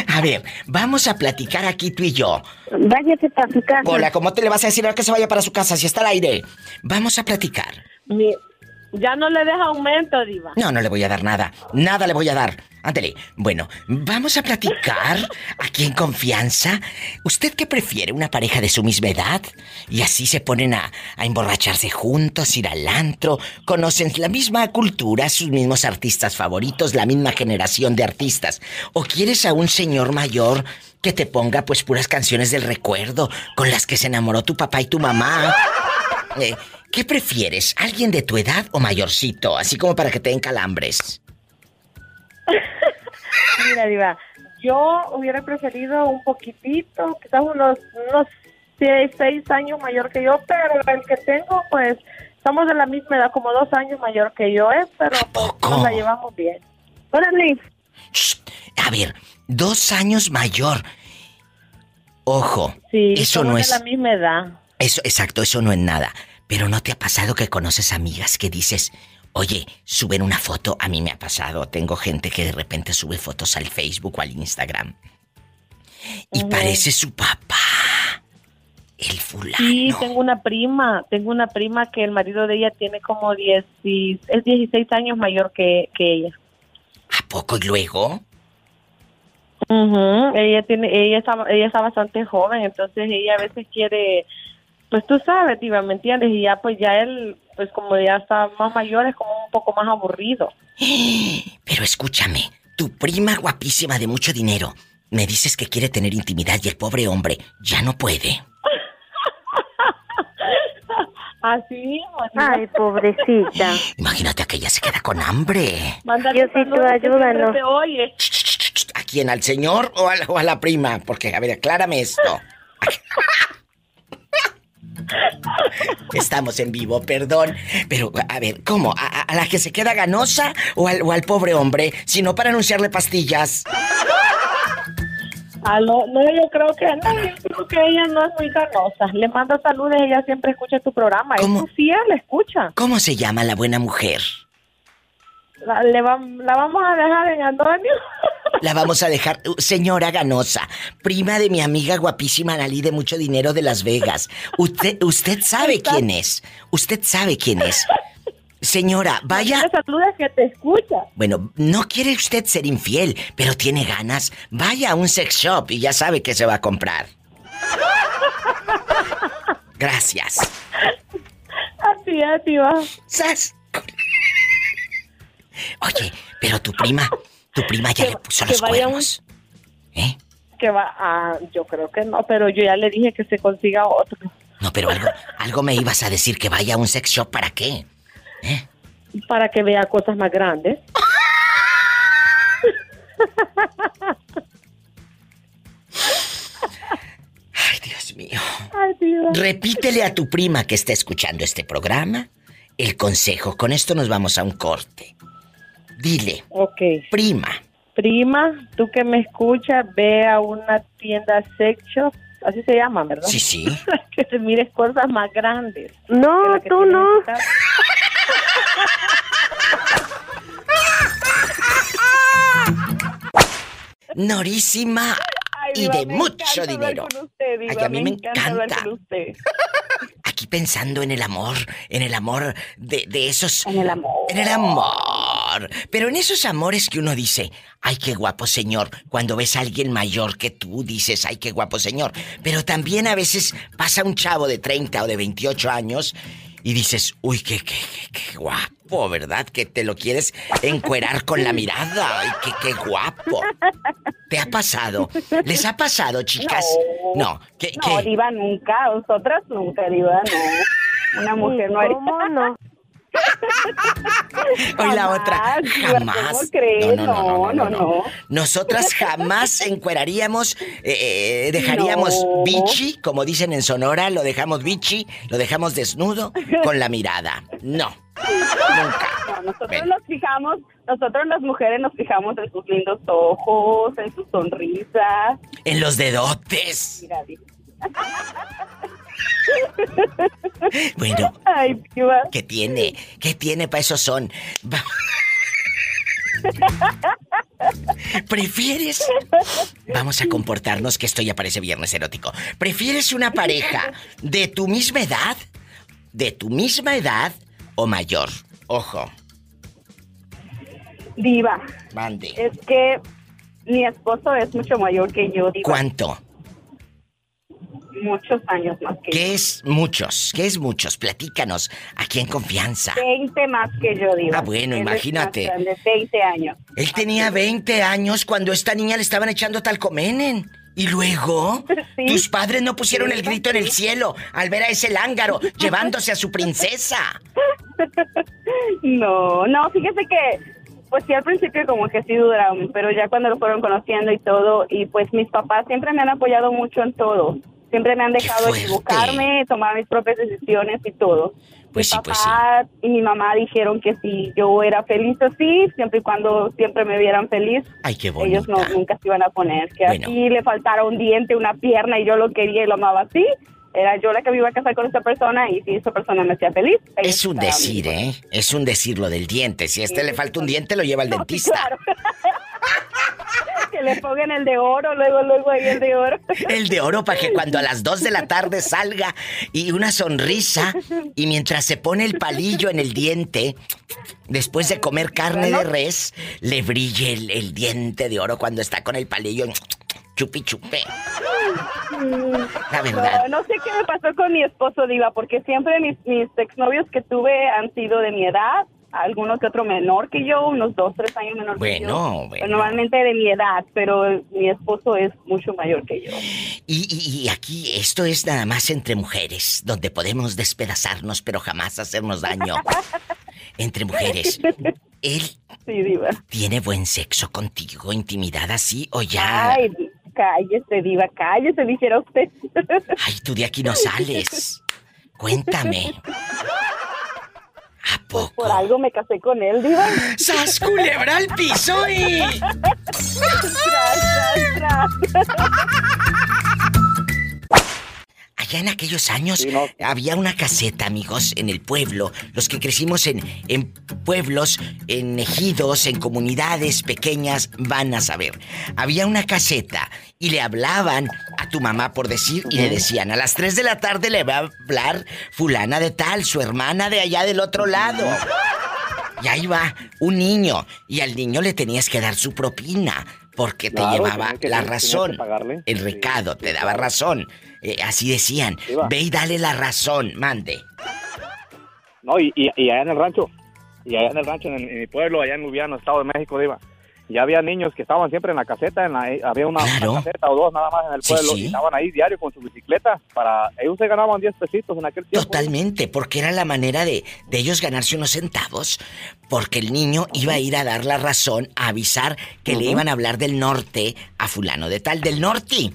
A ver, vamos a platicar aquí tú y yo. Váyase para su casa. Pola, ¿cómo te le vas a decir a que se vaya para su casa si está al aire? Vamos a platicar. Mi- Ya no le deja aumento, Diva. No, no le voy a dar nada. Nada le voy a dar. Ándele. Bueno, vamos a platicar [LAUGHS] aquí en confianza. ¿Usted qué prefiere? ¿Una pareja de su misma edad? Y así se ponen a, a emborracharse juntos, ir al antro, conocen la misma cultura, sus mismos artistas favoritos, la misma generación de artistas. ¿O quieres a un señor mayor que te ponga pues puras canciones del recuerdo con las que se enamoró tu papá y tu mamá? Eh, ¿Qué prefieres? ¿Alguien de tu edad o mayorcito? Así como para que te den calambres. [LAUGHS] Mira, Diva, yo hubiera preferido un poquitito, quizás unos, unos seis, seis años mayor que yo, pero el que tengo, pues, estamos de la misma edad, como dos años mayor que yo, ¿eh? Pero pues, nos la llevamos bien. Órale. A ver, dos años mayor. Ojo, Sí, eso no de es... la misma edad. Eso, exacto, eso no es nada. Pero ¿no te ha pasado que conoces amigas que dices, oye, suben una foto? A mí me ha pasado. Tengo gente que de repente sube fotos al Facebook o al Instagram. Y parece su papá. El fulano. Sí, tengo una prima, tengo una prima que el marido de ella tiene como 10, y- es 16 años mayor que, que ella. ¿A poco y luego? Ella tiene, ella está, ella está bastante joven, entonces ella a veces quiere, pues tú sabes, Diva, ¿me entiendes? Y ya pues ya él, pues como ya está más mayor, es como un poco más aburrido. [GASPS] Pero escúchame, tu prima guapísima de mucho dinero, me dices que quiere tener intimidad y el pobre hombre ya no puede. [LAUGHS] Así mismo. Ay, pobrecita. [LAUGHS] Imagínate que ella se queda con hambre. Diosito, ayúdanos. Oye. ¿A quién? ¿Al señor o a, la, o a la prima? Porque, a ver, aclárame esto. [LAUGHS] [LAUGHS] Estamos en vivo, perdón. Pero, a ver, ¿cómo? ¿A, la que se queda ganosa o al, o al pobre hombre? Si no, para anunciarle pastillas. Ah, no, no, yo creo que no, yo creo que ella no es muy ganosa. Le mando saludos, ella siempre escucha tu programa. ¿Cómo? Es su fiel, escucha. ¿Cómo se llama la buena mujer? La, le va- la vamos a dejar en Antonio. [LAUGHS] La vamos a dejar. Uh, Señora Ganosa, prima de mi amiga guapísima Analí de mucho dinero de Las Vegas. Usted, usted sabe quién es. Usted sabe quién es. Señora, vaya. que te escucha. Bueno, no quiere usted ser infiel, pero tiene ganas. Vaya a un sex shop y ya sabe que se va a comprar. [LAUGHS] Gracias. Así es, Diva. ¡Sas! Oye, pero tu prima, tu prima ya le puso los vaya un- cuernos. ¿Eh? Que va a, yo creo que no, pero yo ya le dije que se consiga otro. No, pero algo, algo me ibas a decir que vaya a un sex shop para qué. Para que vea cosas más grandes. Ay, Dios mío. Ay, Diva. Repítele a tu prima que está escuchando este programa el consejo. Con esto nos vamos a un corte. Dile, Ok. prima, Prima, tú que me escuchas, ve a una tienda sex shop, así se llama, ¿verdad? Sí, sí. [LAUGHS] que te mires cosas más grandes. No, tú no. [LAUGHS] norísima Ay, y Diva, de me mucho encanta dinero. usted, Diva, Ay, a mí me hablar encanta. con usted. Aquí pensando en el amor, en el amor de, de esos... En el amor. En el amor. Pero en esos amores que uno dice, ay, qué guapo señor. Cuando ves a alguien mayor que tú, dices, ay, qué guapo señor. Pero también a veces pasa un chavo de 30 o de 28 años y dices, uy, qué, qué, qué, qué guapo, ¿verdad? Que te lo quieres encuerar con la mirada. Ay, qué, qué guapo. ¿Te ha pasado? ¿Les ha pasado, chicas? No. ¿Qué, No, qué? Diva, nunca. Nosotras nunca, Diva, no. Una mujer no haría. ¿Cómo no? Hoy la otra, Jamás. ¿cómo crees? No, no, no, no, no, No, no. no. Nosotras jamás encueraríamos, eh, eh, dejaríamos bichi, como dicen en Sonora, lo dejamos bichi, lo dejamos desnudo con la mirada. No, nunca. No, nosotros Ven. nos fijamos, nosotros las mujeres nos fijamos en sus lindos ojos, en sus sonrisas. En los dedotes. Mira. Bueno, Ay. ¿qué tiene? ¿Qué tiene para eso son? ¿Prefieres? Vamos a comportarnos que esto ya parece viernes erótico. ¿Prefieres una pareja de tu misma edad? ¿De tu misma edad o mayor? Ojo, Diva, mande. es que mi esposo es mucho mayor que yo, Diva. ¿Cuánto? Muchos años más que ¿Qué es muchos? ¿Qué es muchos? Platícanos. Aquí en confianza. yo. 20 más que yo, Diva. Ah, bueno, Él es imagínate. más grande, 20 años. Él tenía 20 años cuando esta niña le estaban echando talcomenen. Y luego, [LAUGHS] tus padres no pusieron el grito en el cielo al ver a ese lángaro [LAUGHS] llevándose a su princesa. [LAUGHS] No, no, fíjese que, pues sí, al principio como que sí dudaron, pero ya cuando lo fueron conociendo y todo, y pues mis papás siempre me han apoyado mucho en todo. Siempre me han dejado equivocarme, tomar mis propias decisiones y todo. Pues mi papá y mi mamá dijeron que si yo era feliz así, siempre y cuando siempre me vieran feliz, Ay, qué ellos no, nunca se iban a poner. Que Bueno. así le faltara un diente, una pierna y yo lo quería y lo amaba así. Era yo la que me iba a casar con esa persona y si esa persona me hacía feliz. Es un decir. ¿eh? Es un decir lo del diente. Si a este le falta un diente, lo lleva al dentista. Claro. [LAUGHS] [LAUGHS] que le pongan el de oro, luego, luego ahí el de oro. El de oro para que cuando a las 2 de la tarde salga y una sonrisa y mientras se pone el palillo en el diente, después de comer carne de res, le brille el, el diente de oro cuando está con el palillo chupi chupe. La verdad. No, no sé qué me pasó con mi esposo, Diva, porque siempre mis, mis exnovios que tuve han sido de mi edad, alguno que otro menor que yo, unos dos, tres años menor que yo. Bueno, bueno. Normalmente de mi edad, pero mi esposo es mucho mayor que yo. Y, y- y aquí esto es nada más entre mujeres, donde podemos despedazarnos pero jamás hacernos daño. [LAUGHS] Entre mujeres. Él Sí, Diva. tiene buen sexo contigo, intimidad así o ya. Ay, cállese, Diva, cállese, dijera usted. Ay, tú de aquí no sales. Cuéntame. [LAUGHS] ¿A poco? Por algo me casé con él, Diva. ¡Sas, culebra al piso y... [LAUGHS] tras, tras, tras. Allá en aquellos años había una caseta, amigos, en el pueblo. Los que crecimos en, en pueblos, en ejidos, en comunidades pequeñas, van a saber. Había una caseta y le hablaban a tu mamá por decir y le decían, a las 3 de la tarde le va a hablar fulana de tal, su hermana de allá del otro lado. Y ahí va un niño y al niño le tenías que dar su propina porque te Claro, llevaba que- la razón. pagarle. El recado te daba razón. Eh, así decían. Iba. Ve y dale la razón, mande. No, y, y, y allá en el rancho, y allá en el rancho, en, en mi pueblo, allá en Lubiano, Estado de México, Diva, ya había niños que estaban siempre en la caseta, en la, eh, había una, una caseta o dos nada más en el Sí, pueblo, sí. y estaban ahí diario con su bicicleta, para, ellos se ganaban 10 pesitos en aquel tiempo. Totalmente, porque era la manera de, de ellos ganarse unos centavos, porque el niño iba a ir a dar la razón, a avisar que le iban a hablar del norte a fulano de tal, del norte.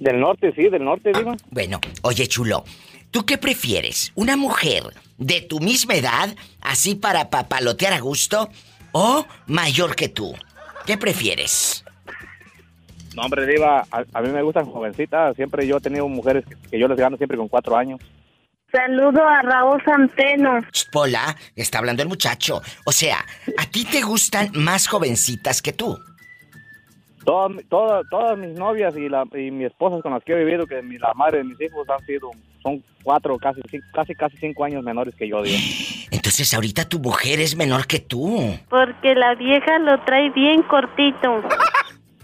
Del norte, sí, del norte, Diva. Bueno, oye chulo, ¿tú qué prefieres? ¿Una mujer de tu misma edad, así para papalotear a gusto, o mayor que tú? ¿Qué prefieres? No, hombre, Diva, a, a mí me gustan jovencitas, siempre yo he tenido mujeres que, que yo les gano siempre con cuatro años. Saludo a Raúl Centeno. Pola, está hablando el muchacho. O sea, ¿a ti te gustan más jovencitas que tú? Todas, todas, todas mis novias y, la, y mis esposas con las que he vivido, que mi, la madre de mis hijos han sido, son cuatro, casi, cinco, casi, casi cinco años menores que yo, Diva. Entonces ahorita tu mujer es menor que tú. Porque la vieja lo trae bien cortito.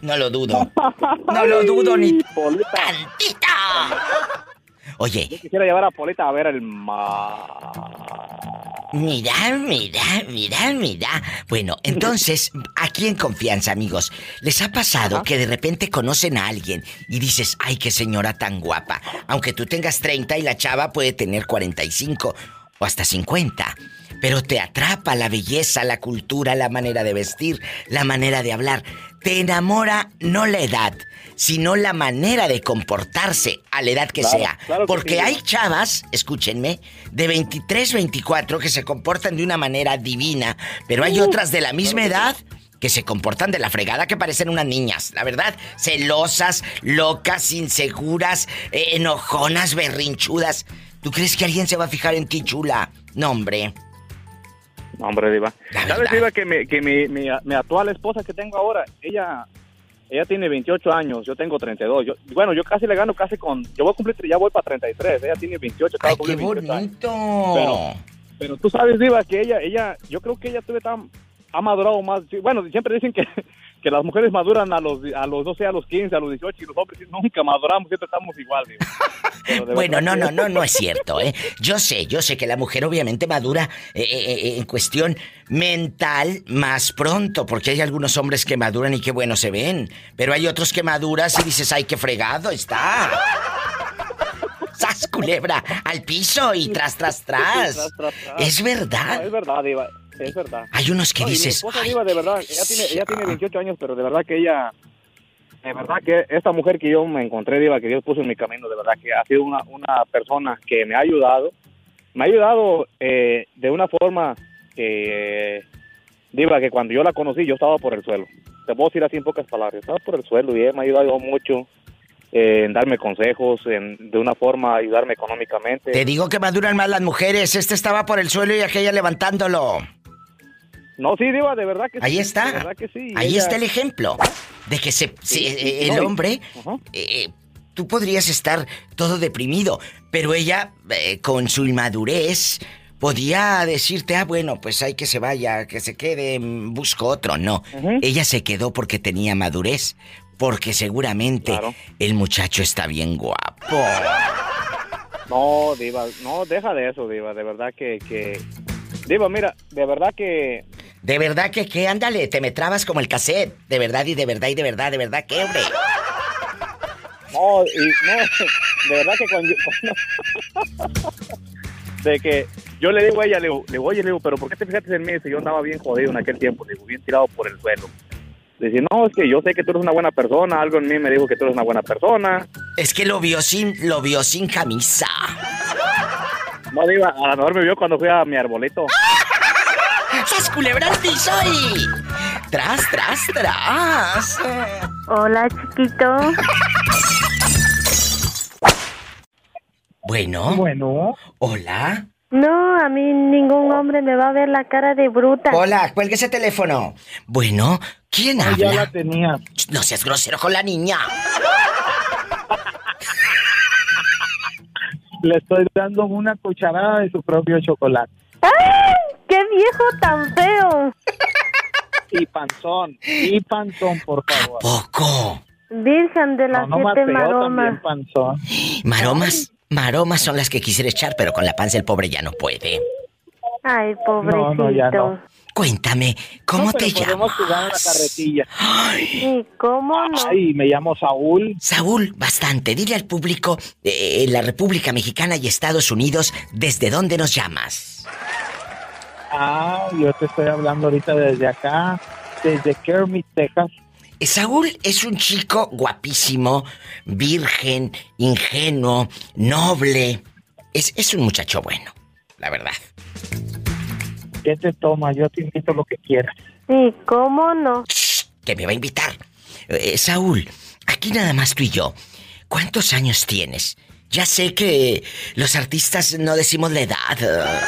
No lo dudo. No lo dudo ni tantito. Oye, Yo quisiera llevar a Polita a ver el mar. mira, mira, mira, mira. Bueno, [LAUGHS] entonces, aquí en confianza, amigos, ¿les ha pasado que de repente conocen a alguien y dices, ay, qué señora tan guapa? Aunque tú tengas 30 y la chava puede tener 45 o hasta 50. Pero te atrapa la belleza, la cultura, la manera de vestir, la manera de hablar. Te enamora no la edad, sino la manera de comportarse a la edad que Claro, sea. claro que Porque sí. hay chavas, escúchenme, de 23, 24 que se comportan de una manera divina, pero hay Uh, otras de la misma edad que se comportan de la fregada que parecen unas niñas, la verdad, celosas, locas, inseguras, eh, enojonas, berrinchudas. ¿Tú crees que alguien se va a fijar en ti, chula? No, hombre. No, hombre, Diva. ¿Sabes. Diva, que, mi, que mi, mi, mi actual esposa que tengo ahora, ella ella tiene 28 años, yo tengo 32. Yo, bueno, yo casi le gano casi con... Yo voy a cumplir, ya voy para 33, ella tiene 28, acaba Ay, qué 28 años. bonito. Pero, Pero tú sabes, Diva, que ella, ella, yo creo que ella tuve tan, ha madurado más. Bueno, siempre dicen que, que las mujeres maduran a los, a los 12, a los 15, a los 18 y los hombres nunca maduramos, siempre estamos igual, Diva. Pero de Bueno, no, no, no, no es cierto, ¿eh? Yo sé, yo sé que la mujer obviamente madura eh, eh, eh, en cuestión mental más pronto, porque hay algunos hombres que maduran y qué bueno se ven, pero hay otros que maduras y dices, ay, qué fregado está. ¡Sas, culebra! Al piso y tras, tras, tras. [LAUGHS] Tras, tras, tras. Es verdad. No, es verdad, Diva, es verdad. Hay unos que No, y mi dices, esposa, Diva, de verdad, ella tiene, ella tiene 28 años, pero de verdad que ella, de verdad que esta mujer que yo me encontré, Diva, que Dios puso en mi camino, de verdad que ha sido una, una persona que me ha ayudado, me ha ayudado eh, de una forma que, Diva, que cuando yo la conocí yo estaba por el suelo. Te puedo decir así en pocas palabras, estaba por el suelo y ella me ha ayudado mucho eh, en darme consejos, en, de una forma ayudarme económicamente. te digo que maduran más las mujeres, este estaba por el suelo y aquella levantándolo. No, sí, Diva, de verdad que Ahí sí. está. De verdad que sí. Ahí Ella- está el ejemplo de que se, se- el no, hombre, eh, tú podrías estar todo deprimido, pero ella, eh, con su inmadurez, podía decirte, ah, bueno, pues hay que se vaya, que se quede, mm, busco otro. No, ella se quedó porque tenía madurez, porque seguramente el muchacho está bien guapo. No, Diva, no, deja de eso, Diva, de verdad que, que... Diva, mira, de verdad que... De verdad que, que, ándale, te me trabas como el cassette. De verdad y de verdad y de verdad, de verdad que, hombre. No, y no, de verdad que cuando... cuando- [LAUGHS] de que yo le digo a ella, le digo, le digo, oye, le digo, pero ¿por qué te fijaste en mí? Si yo andaba bien jodido en aquel tiempo, le digo, bien tirado por el suelo. Dice, no, es que yo sé que tú eres una buena persona, algo en mí me dijo que tú eres una buena persona. Es que lo vio sin, lo vio sin camisa. No, Diva, a lo mejor me vio cuando fui a mi arbolito. ¡Sas culebra al piso y... Tras, tras, tras. Hola, chiquito. Bueno. Bueno. Hola. No, a mí ningún hombre me va a ver la cara de bruta. Hola, cuelgue ese teléfono. Bueno, ¿quién habla? Ya la tenía. No seas grosero con la niña. Le estoy dando una cucharada de su propio chocolate. ¡Ay! ¡Qué viejo tan feo! [LAUGHS] Y panzón, y panzón, por favor. Poco. Virgen de las No, no siete maromas. panzón. Maromas, maromas son las que quisiera echar, pero con la panza el pobre ya no puede. Ay, pobrecito. No, no, ya no. Cuéntame, ¿cómo No, te podemos jugar a la carretilla. ¿Y cómo no? Ay, me llamo Saúl. Saúl, bastante. Dile al público, eh, en la República Mexicana y Estados Unidos, ¿desde dónde nos llamas? Ah, yo te estoy hablando ahorita desde acá, desde Kermit, Texas. Eh, Saúl es un chico guapísimo, virgen, ingenuo, noble. Es, es un muchacho bueno, la verdad. ¿Qué te toma? Yo te invito lo que quieras. ¿Y cómo no? Que me va a invitar. Eh, Saúl, aquí nada más tú y yo. ¿Cuántos años tienes? Ya sé que los artistas no decimos la edad, eh,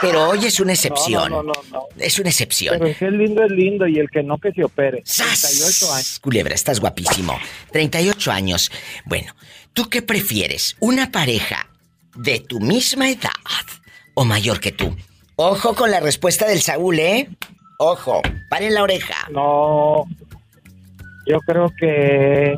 pero hoy es una excepción. No, no, no, no. Es una excepción. Pero es lindo, es lindo y el que no, que se opere. 38 años. Culebra, estás guapísimo. 38 años. Bueno, ¿tú qué prefieres? ¿Una pareja de tu misma edad o mayor que tú? Ojo con la respuesta del Saúl, ¿eh? Ojo, paren la oreja. No, yo creo que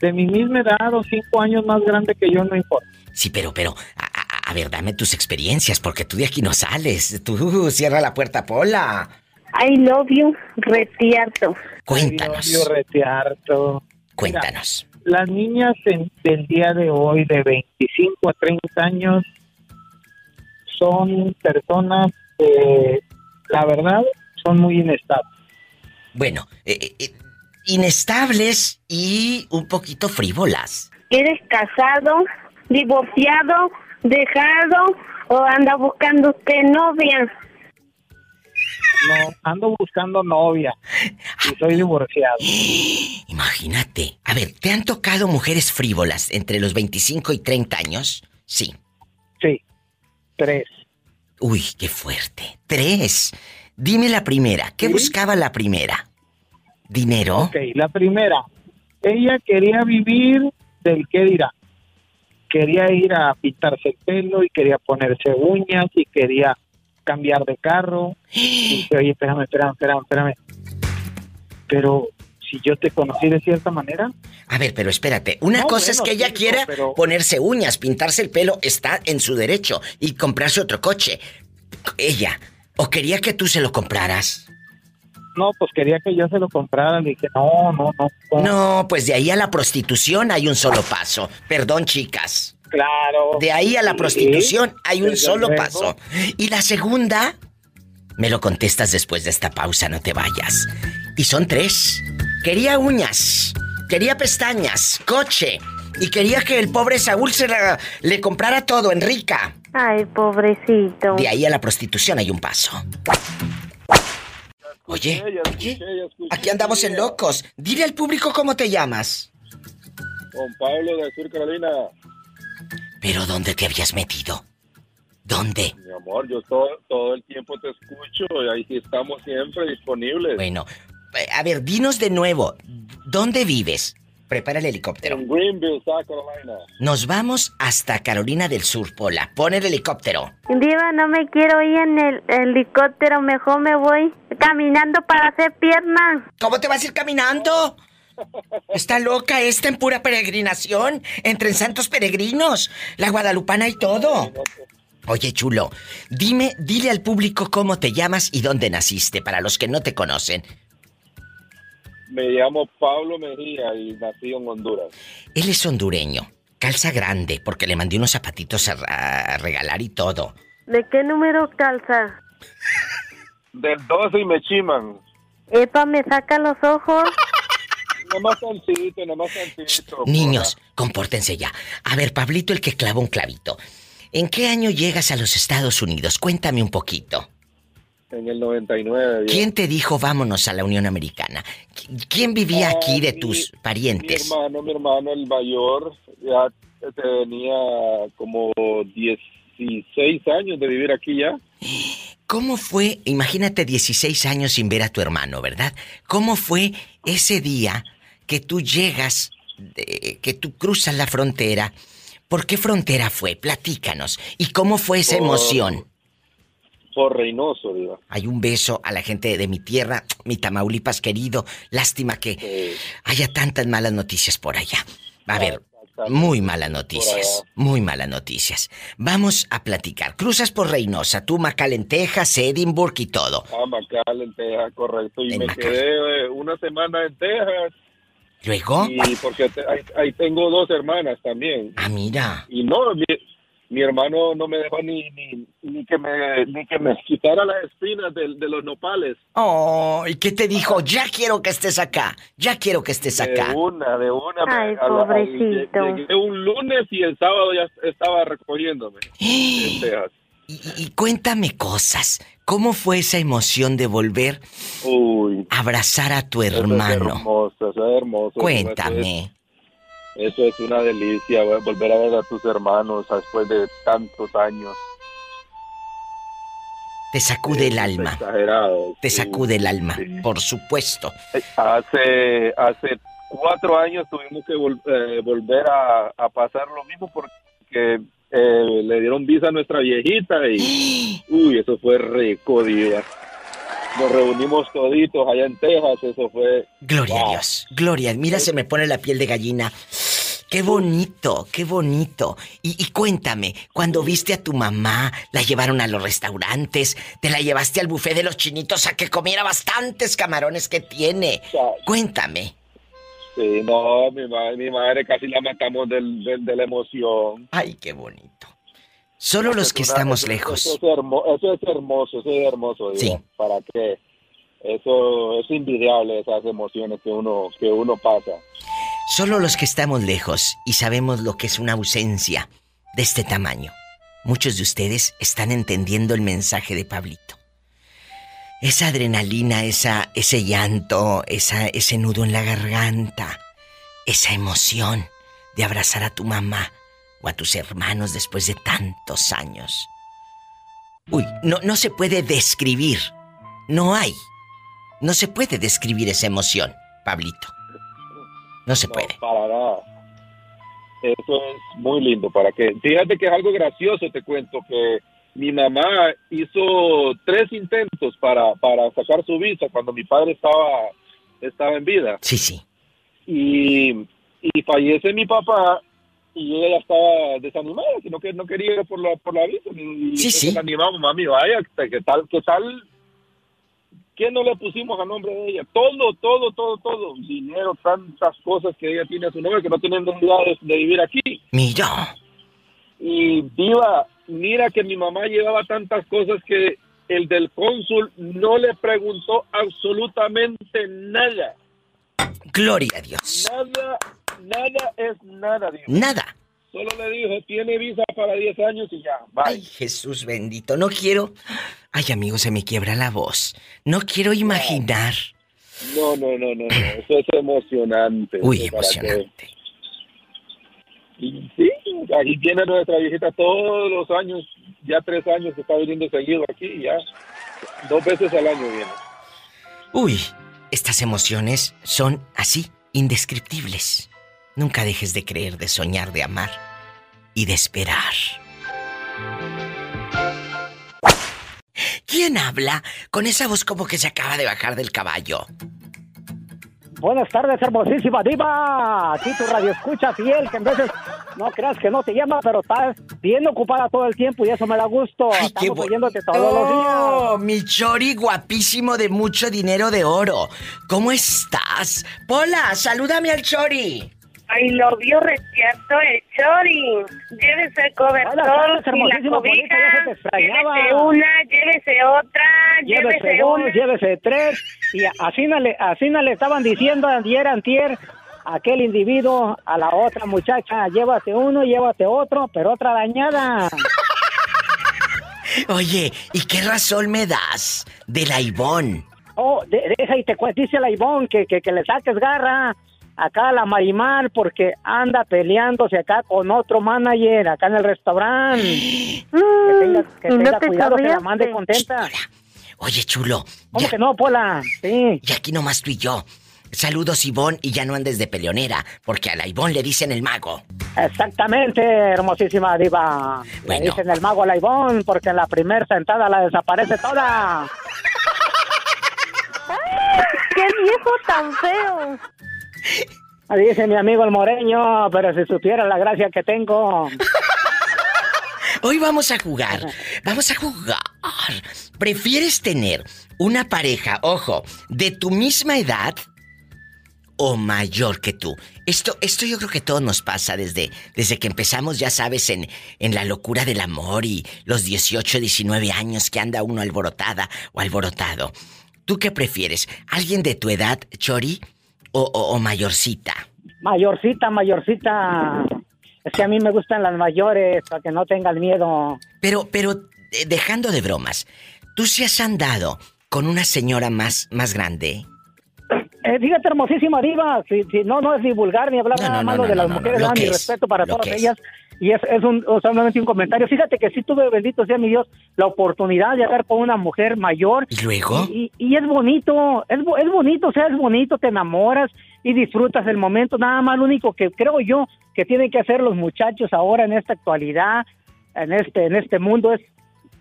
de mi misma edad o cinco años más grande que yo no importa. Sí, pero, pero, a, a- a ver, dame tus experiencias, porque tú de aquí no sales. Tú cierra la puerta, Pola. I love you, retierto. Cuéntanos. Yo retearto. Cuéntanos. Las niñas en- del día de hoy de 25 a 30 años son personas que, la verdad, son muy inestables. Bueno, eh, eh, inestables y un poquito frívolas. ¿Eres casado, divorciado, dejado o anda buscando usted novia? No, ando buscando novia y soy divorciado. [GASPS] Imagínate. A ver, ¿te han tocado mujeres frívolas entre los 25 y 30 años? Sí. Sí, tres. Uy, qué fuerte. Tres. Dime la primera. ¿Qué buscaba la primera? ¿Dinero? Ok, la primera. Ella quería vivir del qué dirá. quería ir a pintarse el pelo y quería ponerse uñas y quería cambiar de carro. [GASPS] Y dije, oye, espérame, espérame, espérame, espérame. Pero si yo te conocí de cierta manera. A ver, pero espérate. Una No, cosa es que ella sí, quiera no, pero- ponerse uñas, pintarse el pelo, está en su derecho. Y comprarse otro coche. Ella. ¿O quería que tú se lo compraras? No, pues quería que yo se lo comprara. Le dije, no, no, no. No, pues de ahí a la prostitución hay un solo paso. Perdón, chicas. Claro. De ahí a la Sí, prostitución hay un solo luego. paso. Y la segunda, me lo contestas después de esta pausa, no te vayas. Y son tres. Quería uñas, quería pestañas, coche. Y quería que el pobre Saúl se la- le comprara todo, Enrica. Ay, pobrecito. De ahí a la prostitución hay un paso. Oye, oye, aquí andamos en locos. Dile al público cómo te llamas. Con Pablo de Sur Carolina. Pero ¿dónde te habías metido? ¿Dónde? Mi amor, yo todo, todo el tiempo te escucho y ahí estamos siempre disponibles. Bueno, a ver, dinos de nuevo, ¿dónde vives? Prepara el helicóptero. En Greenville, South Carolina. Nos vamos hasta Carolina del Sur, Pola. Pon el helicóptero. Diva, no me quiero ir en el helicóptero, mejor me voy caminando para hacer pierna. ¿Cómo te vas a ir caminando? Está loca esta en pura peregrinación, entre en santos peregrinos, la guadalupana y todo. Oye, chulo, dime, dile al público cómo te llamas y dónde naciste, para los que no te conocen. Me llamo Pablo Mejía y nací en Honduras. Él es hondureño, calza grande, porque le mandé unos zapatitos a, a regalar y todo. ¿De qué número calza? Del 12 y me chiman. Epa, me saca los ojos. Nada más tantito, nada más tantito. Niños, compórtense ya. A ver, Pablito, el que clava un clavito. ¿En qué año llegas a los Estados Unidos? Cuéntame un poquito. En el 99. viejo. ¿Quién te dijo vámonos a la Unión Americana? ¿Qui- ¿Quién vivía aquí de tus Mi parientes? hermano, mi hermano, el mayor, ya tenía como 16 años de vivir aquí ya. ¿Cómo fue? Imagínate 16 años sin ver a tu hermano, ¿verdad? ¿Cómo fue ese día que tú llegas, de- que tú cruzas la frontera? ¿Por qué frontera fue? Platícanos. ¿Y cómo fue esa Por- emoción? Por Reynoso, digo. Hay un beso a la gente de mi tierra, mi Tamaulipas querido. Lástima que haya tantas malas noticias por allá. A ver, muy malas noticias, muy malas noticias. Vamos a platicar. Cruzas por Reynosa, tú McAllen, Texas, Edinburgh y todo. Ah, Macal, en Texas, correcto. Y En me McAllen. quedé eh, una semana en Texas. Luego, Y porque te- ahí, ahí tengo dos hermanas también. ah, mira. Y no, mi, hermano no me dejó ni, ni, ni que me ni que me [LAUGHS] quitara las espinas de, de los nopales. Oh, ¿y qué te dijo? Ya quiero que estés acá. Ya quiero que estés acá. De una, de una. me- Ay, a pobrecito. Llegué un lunes y el sábado ya estaba recogiéndome. [GASPS] Y, y cuéntame cosas. ¿Cómo fue esa emoción de volver Uy. a abrazar a tu Eso es hermano? hermoso, eso es hermoso. Cuéntame. Eso es una delicia, volver a ver a tus hermanos después de tantos años. Te sacude el alma. Exagerado. Te sacude el alma, por supuesto. Hace, hace cuatro años tuvimos que vol- eh, volver a, a pasar lo mismo porque eh, le dieron visa a nuestra viejita y [GASPS] uy, eso fue rico día. Nos reunimos toditos allá en Texas, eso fue... Gloria a. Dios, gloria. Mira, se me pone la piel de gallina. Qué bonito, qué bonito. Y, y cuéntame, cuando viste a tu mamá, la llevaron a los restaurantes, te la llevaste al buffet de los chinitos a que comiera bastantes camarones que tiene. Cuéntame. Sí, no, mi, ma- mi madre casi la matamos del, del- de la emoción. Ay, qué bonito. Solo los que Una- estamos eso- lejos. Eso es, hermo- eso es hermoso, eso es hermoso. digo, Sí. ¿Para qué? Eso es invidiable, esas emociones que uno, que uno pasa. Solo los que estamos lejos y sabemos lo que es una ausencia de este tamaño. Muchos de ustedes están entendiendo el mensaje de Pablito. Esa adrenalina, esa, ese llanto, esa, ese nudo en la garganta, esa emoción de abrazar a tu mamá o a tus hermanos después de tantos años. Uy, no, no se puede describir. No hay. No se puede describir esa emoción, Pablito. No se puede. Para nada. Eso es muy lindo para que, fíjate que es algo gracioso, te cuento que mi mamá hizo tres intentos para, para sacar su visa cuando mi padre estaba, estaba en vida. Sí, sí. Y, y fallece mi papá y ella ya estaba desanimada, que no, que no quería ir por la, por la visa. Y Sí, sí. animamos, mami, vaya, ¿qué tal, qué tal? ¿Qué no le pusimos a nombre de ella? Todo, todo, todo, todo. Dinero, tantas cosas que ella tiene a su nombre que no tienen necesidad de, de vivir aquí. Mira. Y viva, mira que mi mamá llevaba tantas cosas que el del cónsul no le preguntó absolutamente nada. Gloria a Dios. Nada, nada es nada, Dios. Nada. Solo le dijo, tiene visa para 10 años y ya, bye. Ay, Jesús bendito, no quiero. Ay, amigo, se me quiebra la voz. No quiero imaginar. No, no, no, no, no, eso es emocionante. Uy, emocionante. Y sí, aquí tiene nuestra viejita todos los años, ya tres años que está viniendo seguido aquí, ya dos veces al año viene. Uy, estas emociones son así, indescriptibles. Nunca dejes de creer, de soñar, de amar y de esperar. ¿Quién habla con esa voz como que se acaba de bajar del caballo? Buenas tardes, hermosísima diva. Aquí tu radio escucha fiel, que en veces no creas que no te llama, pero estás bien ocupada todo el tiempo y eso me da gusto. Estamos bu- oyéndote todos los días. Oh, mi chori guapísimo de mucho dinero de oro. ¿Cómo estás? Pola, salúdame al chori. Ay, lo vio retiarto el chori. Llévese el cobertor Hola, y la cobija. bonita. Llévese una, llévese otra, Llévese llévese una. llévese tres. Y así no le, así no le estaban diciendo ayer, antier, a aquel individuo, a la otra muchacha, llévate uno, llévate otro, pero otra dañada. [LAUGHS] Oye, ¿y qué razón me das de la Ivón? Oh, de- deja y te cuento, dice la Ivonne que, que, que le saques garra acá a la Marimar porque anda peleándose acá con otro manager acá en el restaurante. [GASPS] que tenga, que ¿y no tenga te cuidado que la mande contenta. Oye, chulo. ¿Cómo que no, Pola? Sí. Y aquí nomás tú y yo. Saludos, Ivón, y ya no andes de peleonera, porque a la Ivón le dicen el mago. Exactamente, hermosísima diva. Le Bueno. dicen el mago a la Ivonne porque en la primera sentada la desaparece toda. [LAUGHS] ¡Qué viejo tan feo! Dice mi amigo el moreño, pero si supiera la gracia que tengo. Hoy vamos a jugar. Vamos a jugar. ¿Prefieres tener una pareja, ojo, de tu misma edad o mayor que tú? Esto, esto yo creo que todo nos pasa desde, desde que empezamos, ya sabes, en, en la locura del amor y los 18, 19 años que anda uno alborotada o alborotado. ¿Tú qué prefieres? ¿Alguien de tu edad, Chori, o, o- o mayorcita? Mayorcita, mayorcita. Es que a mí me gustan las mayores para que no tengan miedo. Pero, pero, eh, dejando de bromas, ¿tú se has andado con una señora más, más grande? Eh, fíjate, hermosísima diva, si, si no, no es ni vulgar ni hablar No, nada no, malo no, de las mujeres, nada, mi es, respeto para todas ellas. Y es, es un, o solamente un comentario. Fíjate que sí tuve, bendito sea mi Dios, la oportunidad de hablar con una mujer mayor. ¿Y luego? Y, y es bonito, es, es bonito, o sea, es bonito, te enamoras y disfrutas el momento. Nada más lo único que creo yo que tienen que hacer los muchachos ahora en esta actualidad, en este, en este mundo, es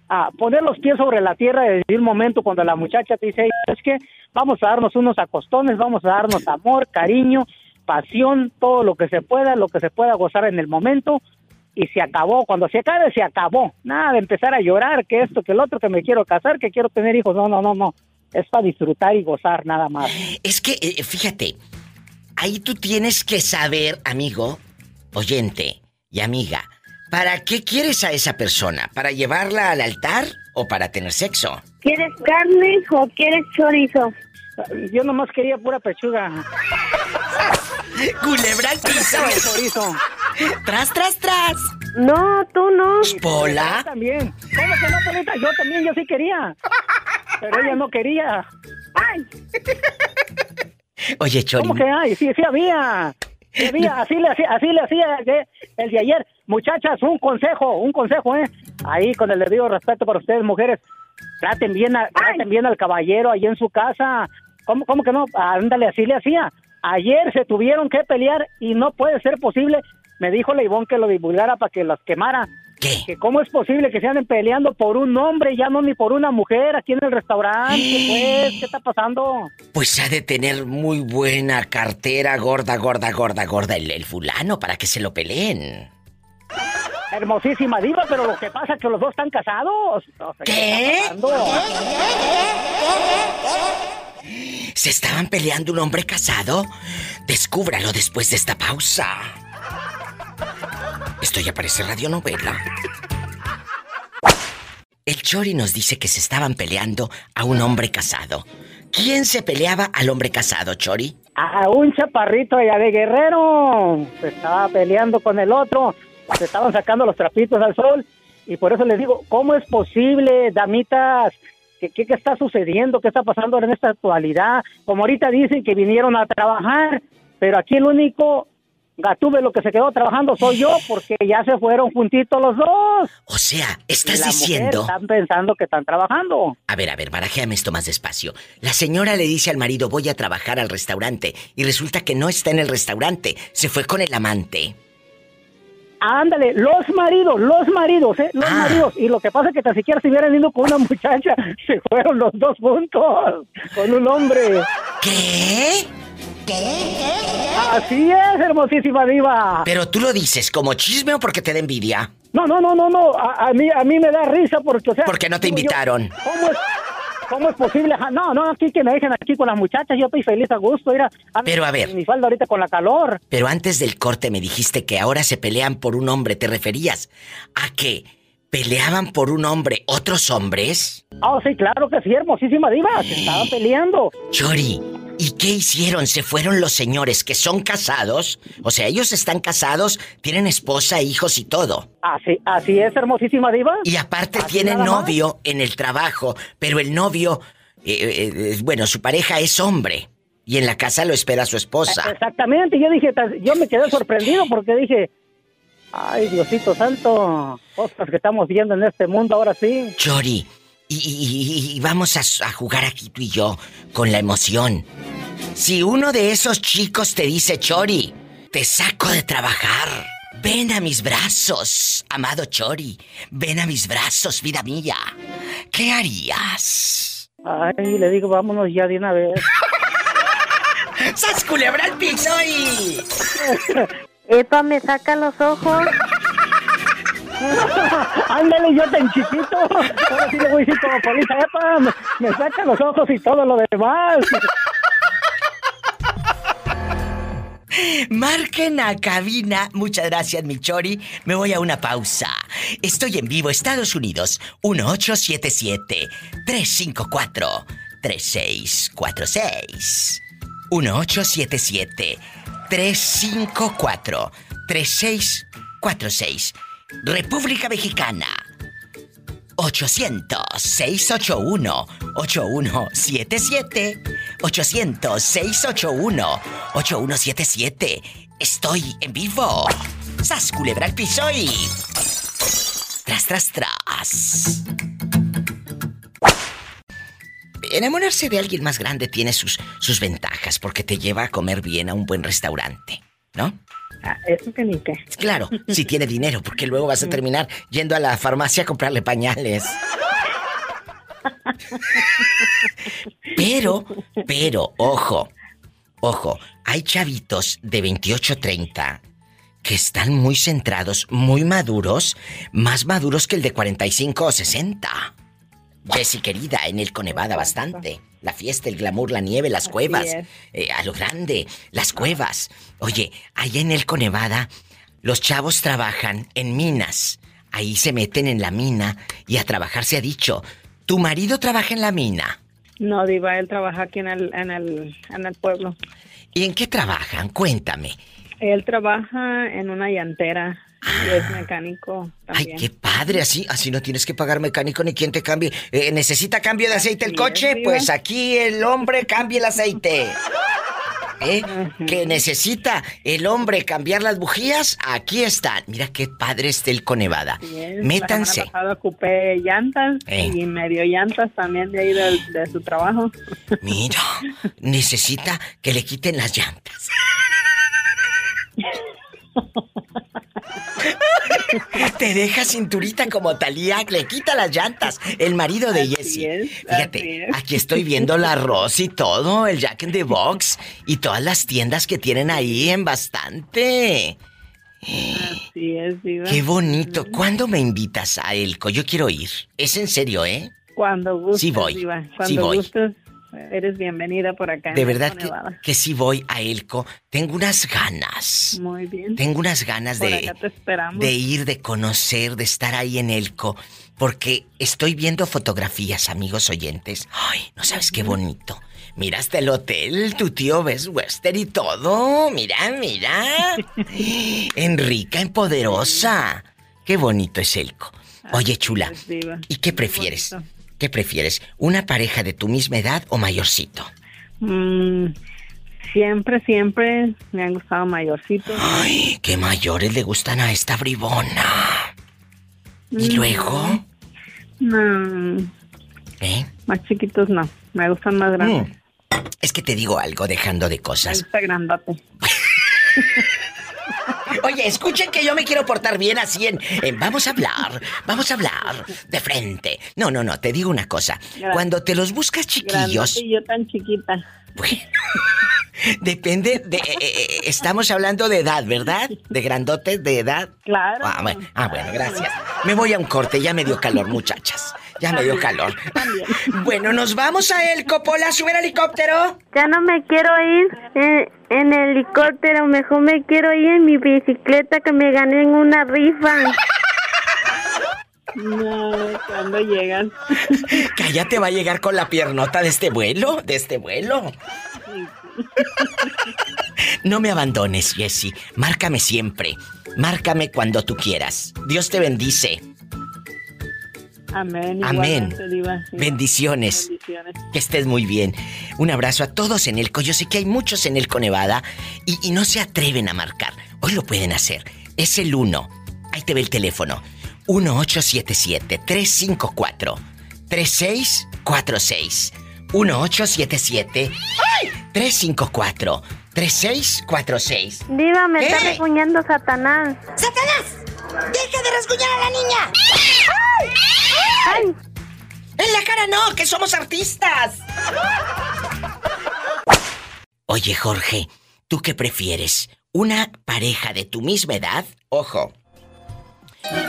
a poner los pies sobre la tierra desde un momento cuando la muchacha te dice, "Ey, es que vamos a darnos unos acostones, vamos a darnos amor, cariño, pasión, todo lo que se pueda, lo que se pueda gozar en el momento y se acabó, cuando se acabe se acabó, nada de empezar a llorar, que esto, que el otro, que me quiero casar, que quiero tener hijos, no, no, no, no, es para disfrutar y gozar nada más. Es que, eh, fíjate, ahí tú tienes que saber, amigo, oyente y amiga, ¿para qué quieres a esa persona? ¿Para llevarla al altar o para tener sexo? ¿Quieres carne o quieres chorizo? Yo nomás quería pura pechuga. Culebra al piso. Tras, tras, tras. No, tú no. Pola. Yo también. ¿Cómo que no, Polita? Yo también, yo sí quería. Pero ella no quería. ¡Ay! Oye, Chori. ¿Cómo que hay? Sí, sí había. Sí había. Así le hacía, así le hacía el de ayer. Muchachas, un consejo, un consejo, ¿eh? Ahí, con el debido respeto para ustedes, mujeres. Traten bien, a- traten bien al caballero ahí en su casa. ¿Cómo, cómo que no? Ándale, así le hacía. Ayer se tuvieron que pelear y no puede ser posible me dijo la Ivonne que lo divulgara para que las quemara. ¿Qué? Que cómo es posible que se anden peleando por un hombre, ya no ni por una mujer aquí en el restaurante, pues, ¿qué está pasando? Pues ha de tener muy buena cartera, gorda, gorda, gorda, gorda, el, el fulano, para que se lo peleen. Hermosísima diva, pero lo que pasa es que los dos están casados. O sea, ¿Qué? está pasando? ¿Se estaban peleando un hombre casado? Descúbralo después de esta pausa. Esto ya parece radionovela. El Chori nos dice que se estaban peleando a un hombre casado. ¿Quién se peleaba al hombre casado, Chori? A un chaparrito allá de Guerrero. Se estaba peleando con el otro. Se estaban sacando los trapitos al sol. Y por eso les digo, ¿cómo es posible, damitas? ¿Qué, qué, qué está sucediendo? ¿Qué está pasando en esta actualidad? Como ahorita dicen que vinieron a trabajar, pero aquí el único gatube lo que se quedó trabajando soy yo porque ya se fueron juntitos los dos. O sea, Y estás mujer diciendo... Están pensando que están trabajando. A ver, a ver, barajéame esto más despacio. La señora le dice al marido, voy a trabajar al restaurante. Y resulta que no está en el restaurante. Se fue con el amante. Ándale, los maridos, los maridos, ¿eh? Los maridos. Y lo que pasa es que tan siquiera se hubieran ido con una muchacha, [LAUGHS] se fueron los dos juntos, con un hombre. ¿Qué? Así es, hermosísima diva. Pero tú lo dices como chisme o porque te da envidia. No, no, no, no, no. A, a mí, a mí me da risa porque, o sea. Porque no te yo, invitaron. ¿Cómo es? ¿Cómo es posible? No, no, aquí que me dejen aquí con las muchachas, yo estoy feliz a gusto, mira. Pero a ver. Mi falda ahorita con la calor. Pero antes del corte me dijiste que ahora se pelean por un hombre. ¿Te referías a que peleaban por un hombre otros hombres? Ah, sí, claro que sí, hermosísima diva. Se estaban peleando. Chori, ¿y qué hicieron? ¿Se fueron los señores que son casados? O sea, ellos están casados, tienen esposa, hijos y todo. Así, así es, hermosísima diva. Y aparte Así tienen novio en el trabajo, pero el novio, eh, eh, eh, bueno, su pareja es hombre. Y en la casa lo espera su esposa. Exactamente, yo dije, yo me quedé sorprendido porque dije, ay, Diosito Santo, cosas que estamos viendo en este mundo ahora sí. Chori, y, y- y- y vamos a, a jugar aquí tú y yo con la emoción. Si uno de esos chicos te dice, Chori, te saco de trabajar. Ven a mis brazos, amado Chori. Ven a mis brazos, vida mía. ¿Qué harías? Ay, le digo, vámonos ya de una vez. [LAUGHS] ¡Sas culebra al piso y... [LAUGHS] Epa, me saca los ojos. [LAUGHS] Ándale, yo tan chiquito. Ahora sí le voy a decir como Polita, epa, me, me saca los ojos y todo lo demás. Marquen a cabina. Muchas gracias, mi Chori. Me voy a una pausa. Estoy en vivo, Estados Unidos. 1877-354-3646. 1877-354-3646. República Mexicana. 800-681-8177. 800-681-8177. Estoy en vivo. ¡Sas culebra al piso y... Tras, tras, tras. Enamorarse de alguien más grande tiene sus, sus ventajas porque te lleva a comer bien a un buen restaurante, ¿no? Ah, eso que ni qué. Claro, [LAUGHS] si tiene dinero, porque luego vas a terminar yendo a la farmacia a comprarle pañales. Pero, pero, ojo, ojo, hay chavitos de 28, 30 que están muy centrados, muy maduros, más maduros que el de 45 o 60. Jessy querida, en el Conevada bastante. La fiesta, el glamour, la nieve, las cuevas. eh, a lo grande, las cuevas. Oye, allá en el Conevada, los chavos trabajan en minas. Ahí se meten en la mina y a trabajar se ha dicho. ¿Tu marido trabaja en la mina? No, Diva, él trabaja aquí en el, en el, en el pueblo. ¿Y en qué trabajan? Cuéntame. Él trabaja en una llantera y es mecánico Ay, también. qué padre, así, así no tienes que pagar mecánico ni quien te cambie. Eh, ¿Necesita cambio de aceite el coche? Pues aquí el hombre cambia el aceite. ¿Eh? Que necesita el hombre cambiar las bujías, aquí están. Mira qué padre está el Conevada. Es. Métanse. La ocupé llantas Eh. y medio llantas también de ahí del- de, su trabajo. Mira, necesita que le quiten las llantas. [LAUGHS] [LAUGHS] Te deja cinturita como Talía, le quita las llantas. El marido de Jessie. Fíjate, aquí estoy viendo la Ross y todo, el Jack in the Box y todas las tiendas que tienen ahí en bastante. Así es, Diva. Qué bonito. ¿Cuándo me invitas a Elco? Yo quiero ir. Es en serio, ¿eh? Cuando gustes, Sí voy, Diva. sí Cuando voy. gustes, eres bienvenida por acá. De verdad que, que sí voy a Elco. Tengo unas ganas. Muy bien. Tengo unas ganas Por de, de ir, de conocer, de estar ahí en Elco. Porque estoy viendo fotografías, amigos oyentes. Ay, no sabes qué bonito. Mira hasta el hotel, tu tío ves Western y todo. Mira, mira. [LAUGHS] En rica, en poderosa. Qué bonito es Elco. Oye, chula. ¿y qué prefieres? ¿Qué prefieres? ¿Una pareja de tu misma edad o mayorcito? Mm, siempre, siempre me han gustado mayorcitos. Ay, qué mayores le gustan a esta bribona. ¿Y Mm. luego? No, ¿Eh? más chiquitos no. Me gustan más grandes. Mm. Es que te digo algo dejando de Me cosas. gusta grandote. [LAUGHS] Oye, escuchen que yo me quiero portar bien así en, en Vamos a hablar, vamos a hablar de frente. No, no, no, te digo una cosa. Cuando te los buscas chiquillos, y yo tan chiquita. [LAUGHS] depende de... eh, eh, estamos hablando de edad, ¿verdad? De grandotes de edad. Claro. Ah, bueno, ah, bueno, gracias. Me voy a un corte, ya me dio calor, muchachas. Ya me dio calor. [LAUGHS] Bueno, nos vamos a el Copola, sube el helicóptero. Ya no me quiero ir en, en helicóptero, mejor me quiero ir en mi bicicleta que me gané en una rifa. [LAUGHS] No, cuando llegan. [LAUGHS] Cállate, va a llegar con la piernota de este vuelo, de este vuelo. No me abandones, Jessie. Márcame siempre. Márcame cuando tú quieras. Dios te bendice. Amén. Amén. Diva, sí. Bendiciones. Bendiciones. Que estés muy bien. Un abrazo a todos en Elco. Yo sé que hay muchos en Elco, Nevada, y, y no se atreven a marcar. Hoy lo pueden hacer. Es el 1. Ahí te ve el teléfono. 1877-354-3646. 1877 354-3646. Diva, me está ¿Qué? recuñando Satanás. ¡Satanás! ¡Deja de rasguñar a la niña! ¡Ay! ¡En la cara no! ¡Que somos artistas! Oye, Jorge, ¿tú qué prefieres? ¿Una pareja de tu misma edad? Ojo.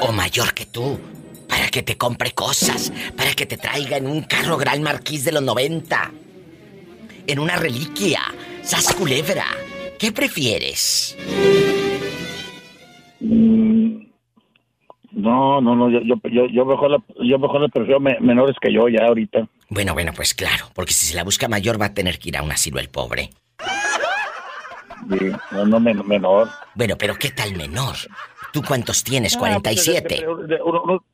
O mayor que tú. Para que te compre cosas. Para que te traiga en un carro Gran Marquís de los 90. En una reliquia. Sas culebra. ¿Qué prefieres? Mm, No, no, no, yo, yo, yo, mejor, la- yo mejor le prefiero me- menores que yo ya ahorita. Bueno, bueno, pues claro. Porque si se la busca mayor va a tener que ir a un asilo el pobre. Sí, no, no, men- menor. Bueno, pero ¿qué tal menor? ¿Tú cuántos tienes? Ah, 47. pues, de- de- de- uno- uno-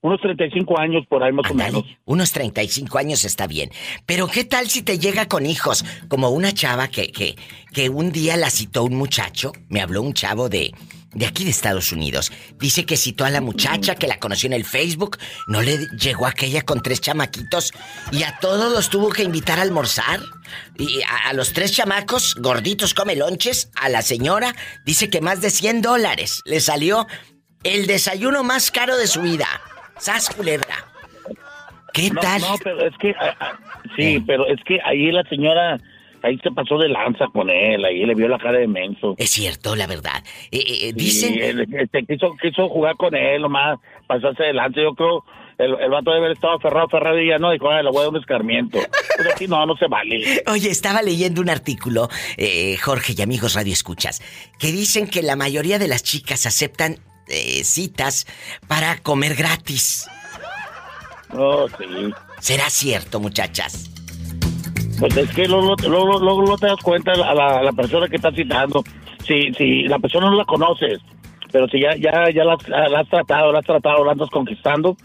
unos 35 años por ahí más o menos. Unos 35 años está bien. Pero ¿qué tal si te llega con hijos? Como una chava que, que, que un día la citó un muchacho. Me habló un chavo de, de aquí de Estados Unidos. Dice que citó a la muchacha, que la conoció en el Facebook. No le llegó aquella con tres chamaquitos. Y a todos los tuvo que invitar a almorzar. Y a, a los tres chamacos, gorditos come lonches, a la señora dice que más de 100 dólares. Le salió el desayuno más caro de su vida. ¡Sas culebra! ¿Qué No, tal? No, pero es que, ah, ah, sí, pero es que ahí la señora, ahí se pasó de lanza con él, ahí le vio la cara de menso. Es cierto, la verdad. Eh, eh, Sí, dicen... él, este, quiso, quiso jugar con él nomás, pasarse de lanza, yo creo... El, el vato debe haber estado aferrado, aferrado y ya no dijo, "Ay, le voy a dar un escarmiento. Pues aquí no, no se vale. [LAUGHS] Oye, estaba leyendo un artículo, eh, Jorge y amigos Radio Escuchas, que dicen que la mayoría de las chicas aceptan eh, citas para comer gratis. Oh, sí. ¿Será cierto, muchachas? Pues es que luego, luego, luego, luego te das cuenta a la, a la persona que estás citando. Si, si la persona no la conoces, pero si ya, ya, ya la, la has tratado, la has tratado, la andas conquistando,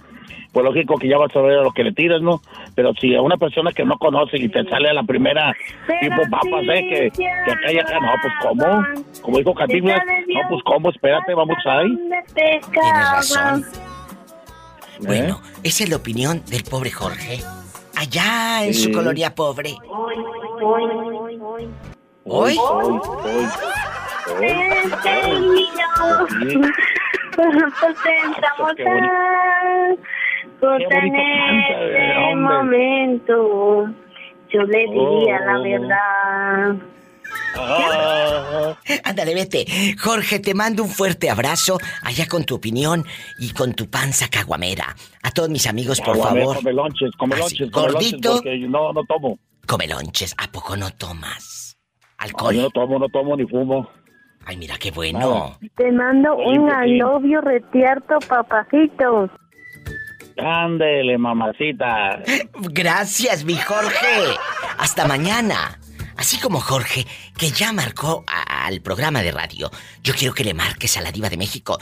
pues lógico que ya vas a ver a lo que le tiras, ¿no? Pero si a una persona que no conoce y te sale a la primera, tipo papas, ¿eh? Que, que acá y acá, no, pues ¿cómo? Como dijo Cantinflas, no, pues ¿cómo? Espérate, vamos ahí. Tienes razón. ¿Eh? Bueno, esa es la opinión del pobre Jorge. Allá en su Sí. colonia pobre. Hoy, ¿Hoy? hoy, hoy. Con Qué bonito canta, este momento. Yo le diría la Oh. verdad. [LAUGHS] Ándale, vete. Jorge, te mando un fuerte abrazo allá con tu opinión y con tu panza caguamera. A todos mis amigos, por Aguamera, favor. Come lonches, come Así, lonches, come lonches, gordito. porque no, no tomo. Come lonches. ¿A poco no tomas? No, Alcohol. yo no tomo, no tomo ni fumo. Ay, mira qué bueno. Te mando Oye, un Pequín. alobio retierto, papacito. Ándele, mamacita. [LAUGHS] Gracias, mi Jorge. Hasta mañana. Así como Jorge, que ya marcó al programa de radio, yo quiero que le marques a la diva de México.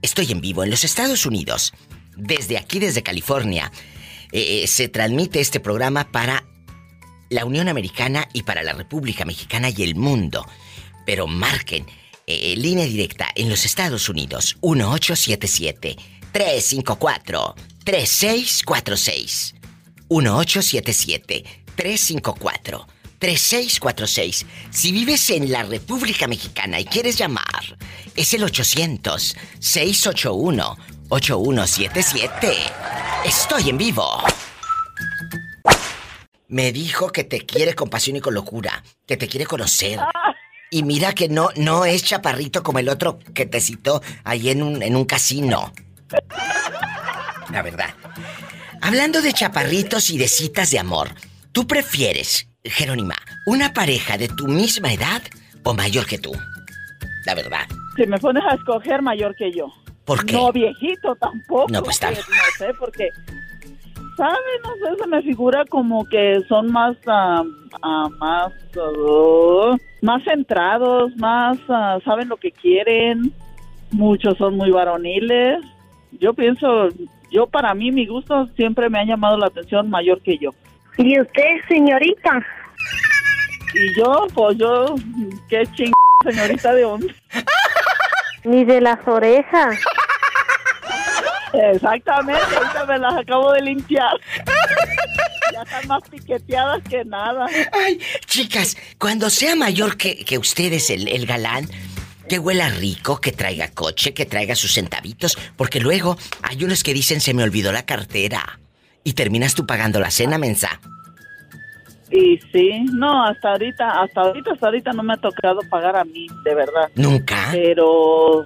Estoy en vivo en los Estados Unidos. Desde aquí, desde California, eh, eh, se transmite este programa para la Unión Americana y para la República Mexicana y el mundo. Pero marquen eh, línea directa en los Estados Unidos 1877 354 3646 1877 354 3646 Si vives en la República Mexicana y quieres llamar, es el 800 681 8177. Estoy en vivo. Me dijo que te quiere con pasión y con locura, que te quiere conocer. Y mira que no, no es chaparrito como el otro que te citó ahí en un, en un casino. La verdad. Hablando de chaparritos y de citas de amor, ¿tú prefieres, Jerónima, una pareja de tu misma edad o mayor que tú? La verdad. Si me pones a escoger mayor que yo. ¿Por qué? No viejito tampoco. No, pues, tam- No sé, porque... ¿Sabes? No sé, se me figura como que son más... ah, más... ah, más centrados, más... saben lo que quieren. Muchos son muy varoniles. Yo pienso... Yo para mí, mi gusto siempre me ha llamado la atención mayor que yo. ¿Y usted, señorita? Y yo, pues yo... Qué ching... señorita de hombre. Ni de las orejas. Exactamente, ahorita me las acabo de limpiar. Ya están más piqueteadas que nada. Ay, chicas, cuando sea mayor que, que ustedes, el, el galán, que huela rico, que traiga coche, que traiga sus centavitos, porque luego hay unos que dicen se me olvidó la cartera. Y terminas tú pagando la cena, mensa. Y sí, no, hasta ahorita, hasta ahorita, hasta ahorita no me ha tocado pagar a mí, de verdad. ¿Nunca? Pero,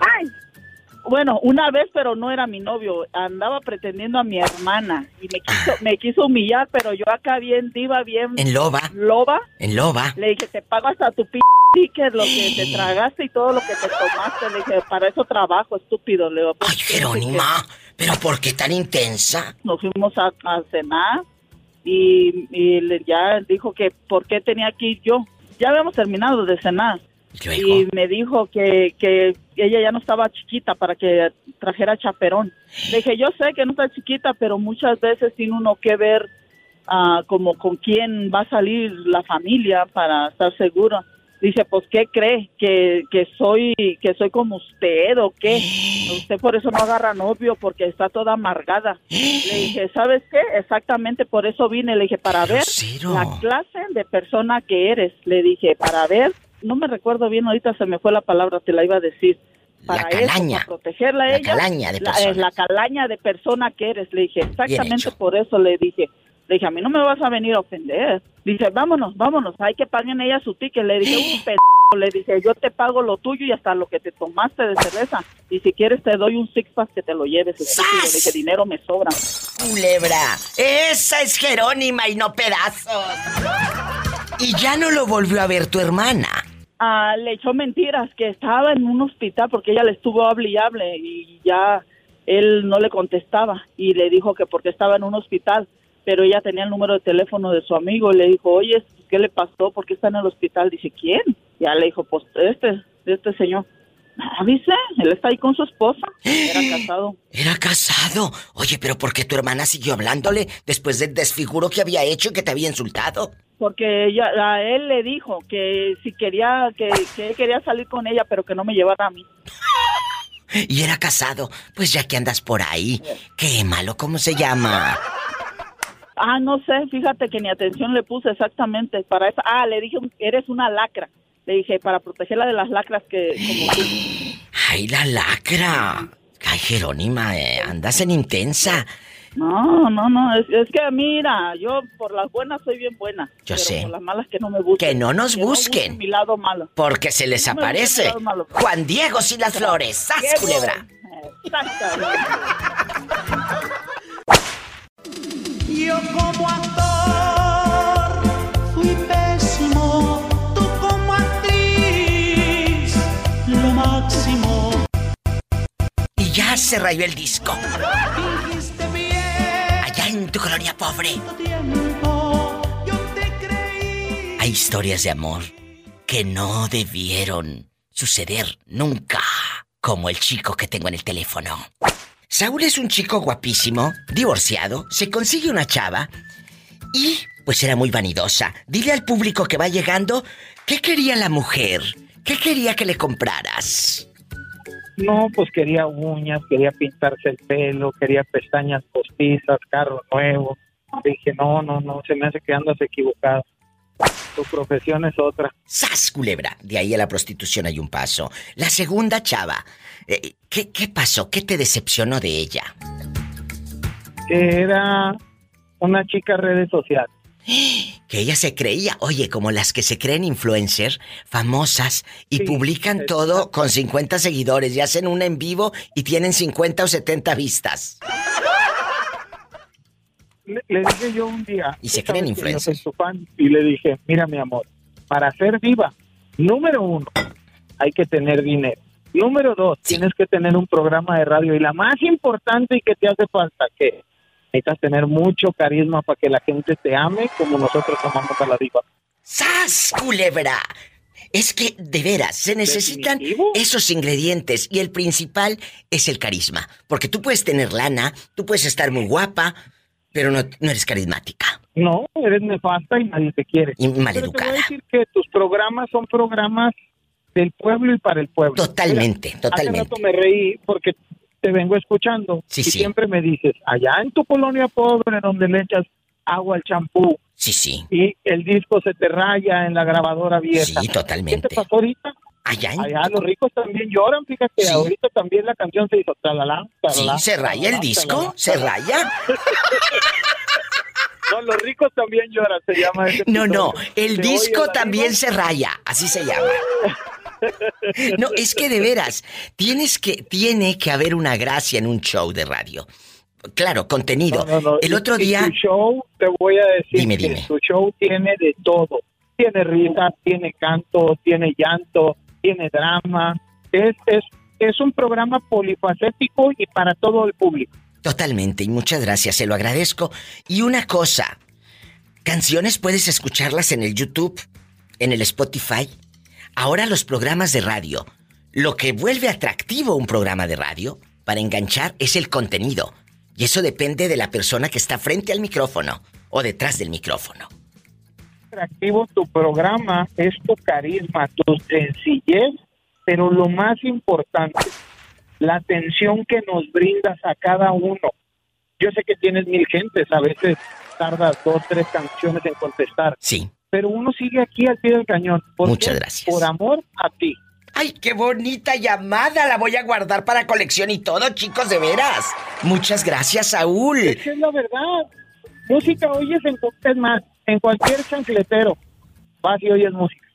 bueno, una vez, pero no era mi novio. Andaba pretendiendo a mi hermana y me quiso, me quiso humillar, pero yo acá bien diva, bien En loba. loba. En loba. Le dije, te pago hasta tu p lo que te tragaste y todo lo que te tomaste. Le dije, para eso trabajo, estúpido. Le digo, Ay, Jerónima, ¿pero por qué tan intensa? Nos fuimos a, a cenar y, y le- ya dijo que por qué tenía que ir yo. Ya habíamos terminado de cenar. Y me dijo que, que ella ya no estaba chiquita para que trajera chaperón. Le dije, yo sé que no está chiquita, pero muchas veces tiene uno que ver ah, como con quién va a salir la familia para estar seguro. Dice, pues, ¿qué cree? ¿Que, que soy que soy como usted o qué? [GASPS] Usted por eso no agarra novio, porque está toda amargada. [GASPS] Le dije, ¿sabes qué? Exactamente por eso vine. Le dije, para ver la clase de persona que eres. Le dije, para ver, no me recuerdo bien, ahorita se me fue la palabra, te la iba a decir. Para eso, calaña. para protegerla a La ella. calaña de la, persona. eh, la calaña de persona que eres. Le dije, exactamente por eso le dije. Le dije, a mí no me vas a venir a ofender. Dice, vámonos, vámonos, hay que paguen ella su ticket. Le dije, un [GASPS] p le dije, yo te pago lo tuyo y hasta lo que te tomaste de cerveza. Y si quieres te doy un six pack que te lo lleves. estúpido. Le dije, dinero me sobra. Culebra, esa es Jerónima y no pedazos. Y ya no lo volvió a ver tu hermana. Ah, le echó mentiras, que estaba en un hospital porque ella le estuvo hable y hable y ya él no le contestaba y le dijo que porque estaba en un hospital, pero ella tenía el número de teléfono de su amigo y le dijo, oye, ¿qué le pasó? ¿Por qué está en el hospital? Dice, ¿quién? Ya le dijo, pues este, este señor. Dice, él está ahí con su esposa, [GASPS] era casado. Era casado. Oye, pero ¿por qué tu hermana siguió hablándole después del desfiguro que había hecho y que te había insultado? Porque ella, a él le dijo que si quería, que, que él quería salir con ella, pero que no me llevara a mí. [LAUGHS] Y era casado. Pues ya que andas por ahí. Qué malo, ¿cómo se llama? Ah, no sé, fíjate que ni atención le puse exactamente para eso. Ah, le dije, eres una lacra. Le dije, para protegerla de las lacras que como tú. Ay, la lacra. Ay, Jerónima, eh, andas en intensa. No, no, no, es, es que mira, yo por las buenas soy bien buena. Yo pero sé. Por las malas que no me busquen. Que no nos Que no busquen. mi lado malo. Porque se les No aparece. Juan Diego sin las flores. ¡Sas, culebra! Exactamente. Yo como actor fui pésimo, tú como actriz lo máximo. Y ya se rayó el disco. Allá en tu colonia pobre. Hay historias de amor que no debieron suceder nunca. Como el chico que tengo en el teléfono. Saúl es un chico guapísimo, divorciado, se consigue una chava y pues era muy vanidosa. Dile al público que va llegando qué quería la mujer, qué quería que le compraras. No, pues quería uñas, quería pintarse el pelo, quería pestañas postizas, carro nuevo. Dije, no, no, no, se me hace que andas equivocado. Tu profesión es otra. ¡Sas, culebra! De ahí a la prostitución hay un paso. La segunda chava, eh, ¿qué, ¿qué pasó? ¿Qué te decepcionó de ella? Era una chica redes sociales. [GASPS] Que ella se creía, oye, como las que se creen influencer, famosas, y publican todo con 50 seguidores y hacen una en vivo y tienen 50 o 70 vistas. Le, le dije yo un día. Y se "Tú sabes creen influencers. soy tu fan", Y le dije, mira mi amor, para ser viva, número uno, hay que tener dinero. Número dos, tienes que tener un programa de radio. Y la más importante y que te hace falta, que necesitas tener mucho carisma para que la gente te ame como nosotros amamos a la diva. ¡Sas, culebra! Es que, de veras, se necesitan esos ingredientes y el principal es el carisma. Porque tú puedes tener lana, tú puedes estar muy guapa, pero no, no eres carismática. No, eres nefasta y nadie te quiere. Y Pero te voy a maleducada. decir que tus programas son programas del pueblo y para el pueblo. Totalmente, Mira, totalmente. Hace rato me reí porque te vengo escuchando Sí, y sí. siempre me dices, allá en tu colonia pobre donde le echas agua al champú Sí, sí. y el disco se te raya en la grabadora vieja. Sí, totalmente. ¿Qué te pasó ahorita? Allá en... Allá los ricos también lloran, fíjate, Sí. ahorita también la canción se hizo talalá, Sí, se raya el disco, se raya. [LAUGHS] No, los ricos también lloran, se llama ese No, no, el disco también se raya, así se llama. [LAUGHS] No, es que de veras, tienes que, tiene que haber una gracia en un show de radio. Claro, contenido. No, no, no. El otro día, Tu show, te voy a decir Dime, que dime. tu show tiene de todo. Tiene risa, tiene canto, tiene llanto, tiene drama. Es, es, es un programa polifacético y para todo el público. totalmente, y muchas gracias, se lo agradezco. Y una cosa, canciones puedes escucharlas en el YouTube, en el Spotify. Ahora los programas de radio, lo que vuelve atractivo un programa de radio para enganchar es el contenido. Y eso depende de la persona que está frente al micrófono o detrás del micrófono. Atractivo tu programa es tu carisma, tu sencillez, pero lo más importante, la atención que nos brindas a cada uno. Yo sé que tienes mil gentes, a veces tardas dos, tres canciones en contestar. Sí. Pero uno sigue aquí al pie del cañón. ¿Por Muchas qué? gracias. Por amor a ti. ¡Ay, qué bonita llamada! La voy a guardar para colección y todo, chicos, de veras. Muchas gracias, Saúl. Es que es la verdad. Música oyes en, es más, en cualquier chancletero. Vas y oyes música.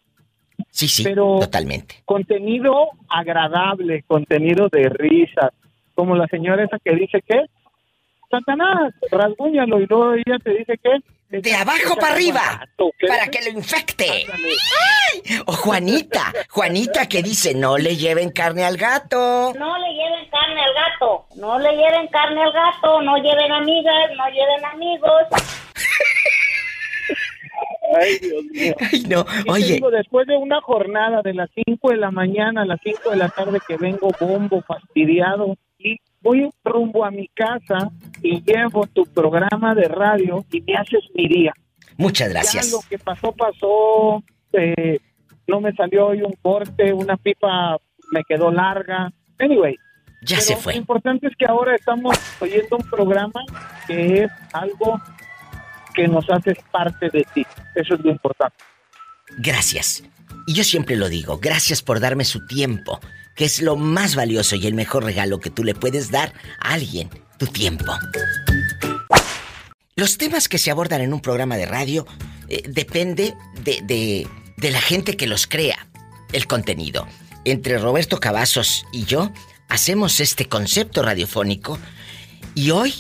Sí, sí, Pero totalmente. contenido agradable, contenido de risa. Como la señora esa que dice que, Satanás, rasguñalo y luego ella te dice que... De abajo para arriba, para que lo infecte. ¡Ay! O Juanita, Juanita que dice, no le lleven carne al gato. No le lleven carne al gato, no le lleven carne al gato, no lleven amigas, no lleven amigos. [LAUGHS] Ay, Dios mío. [LAUGHS] Ay, no, oye. digo, después de una jornada de las 5 de la mañana a las 5 de la tarde que vengo bombo, fastidiado, y voy rumbo a mi casa y llevo tu programa de radio y me haces mi día. Muchas gracias. Ya lo que pasó, pasó. eh, no me salió hoy un corte, una pipa me quedó larga. Anyway. Ya se fue. Lo importante es que ahora estamos oyendo un programa que es algo que nos hace parte de ti. Eso es lo importante. Gracias. Y yo siempre lo digo, gracias por darme su tiempo, que es lo más valioso y el mejor regalo que tú le puedes dar a alguien, tu tiempo. Los temas que se abordan en un programa de radio eh, depende de, de, de la gente que los crea, el contenido. Entre Roberto Cavazos y yo hacemos este concepto radiofónico y hoy,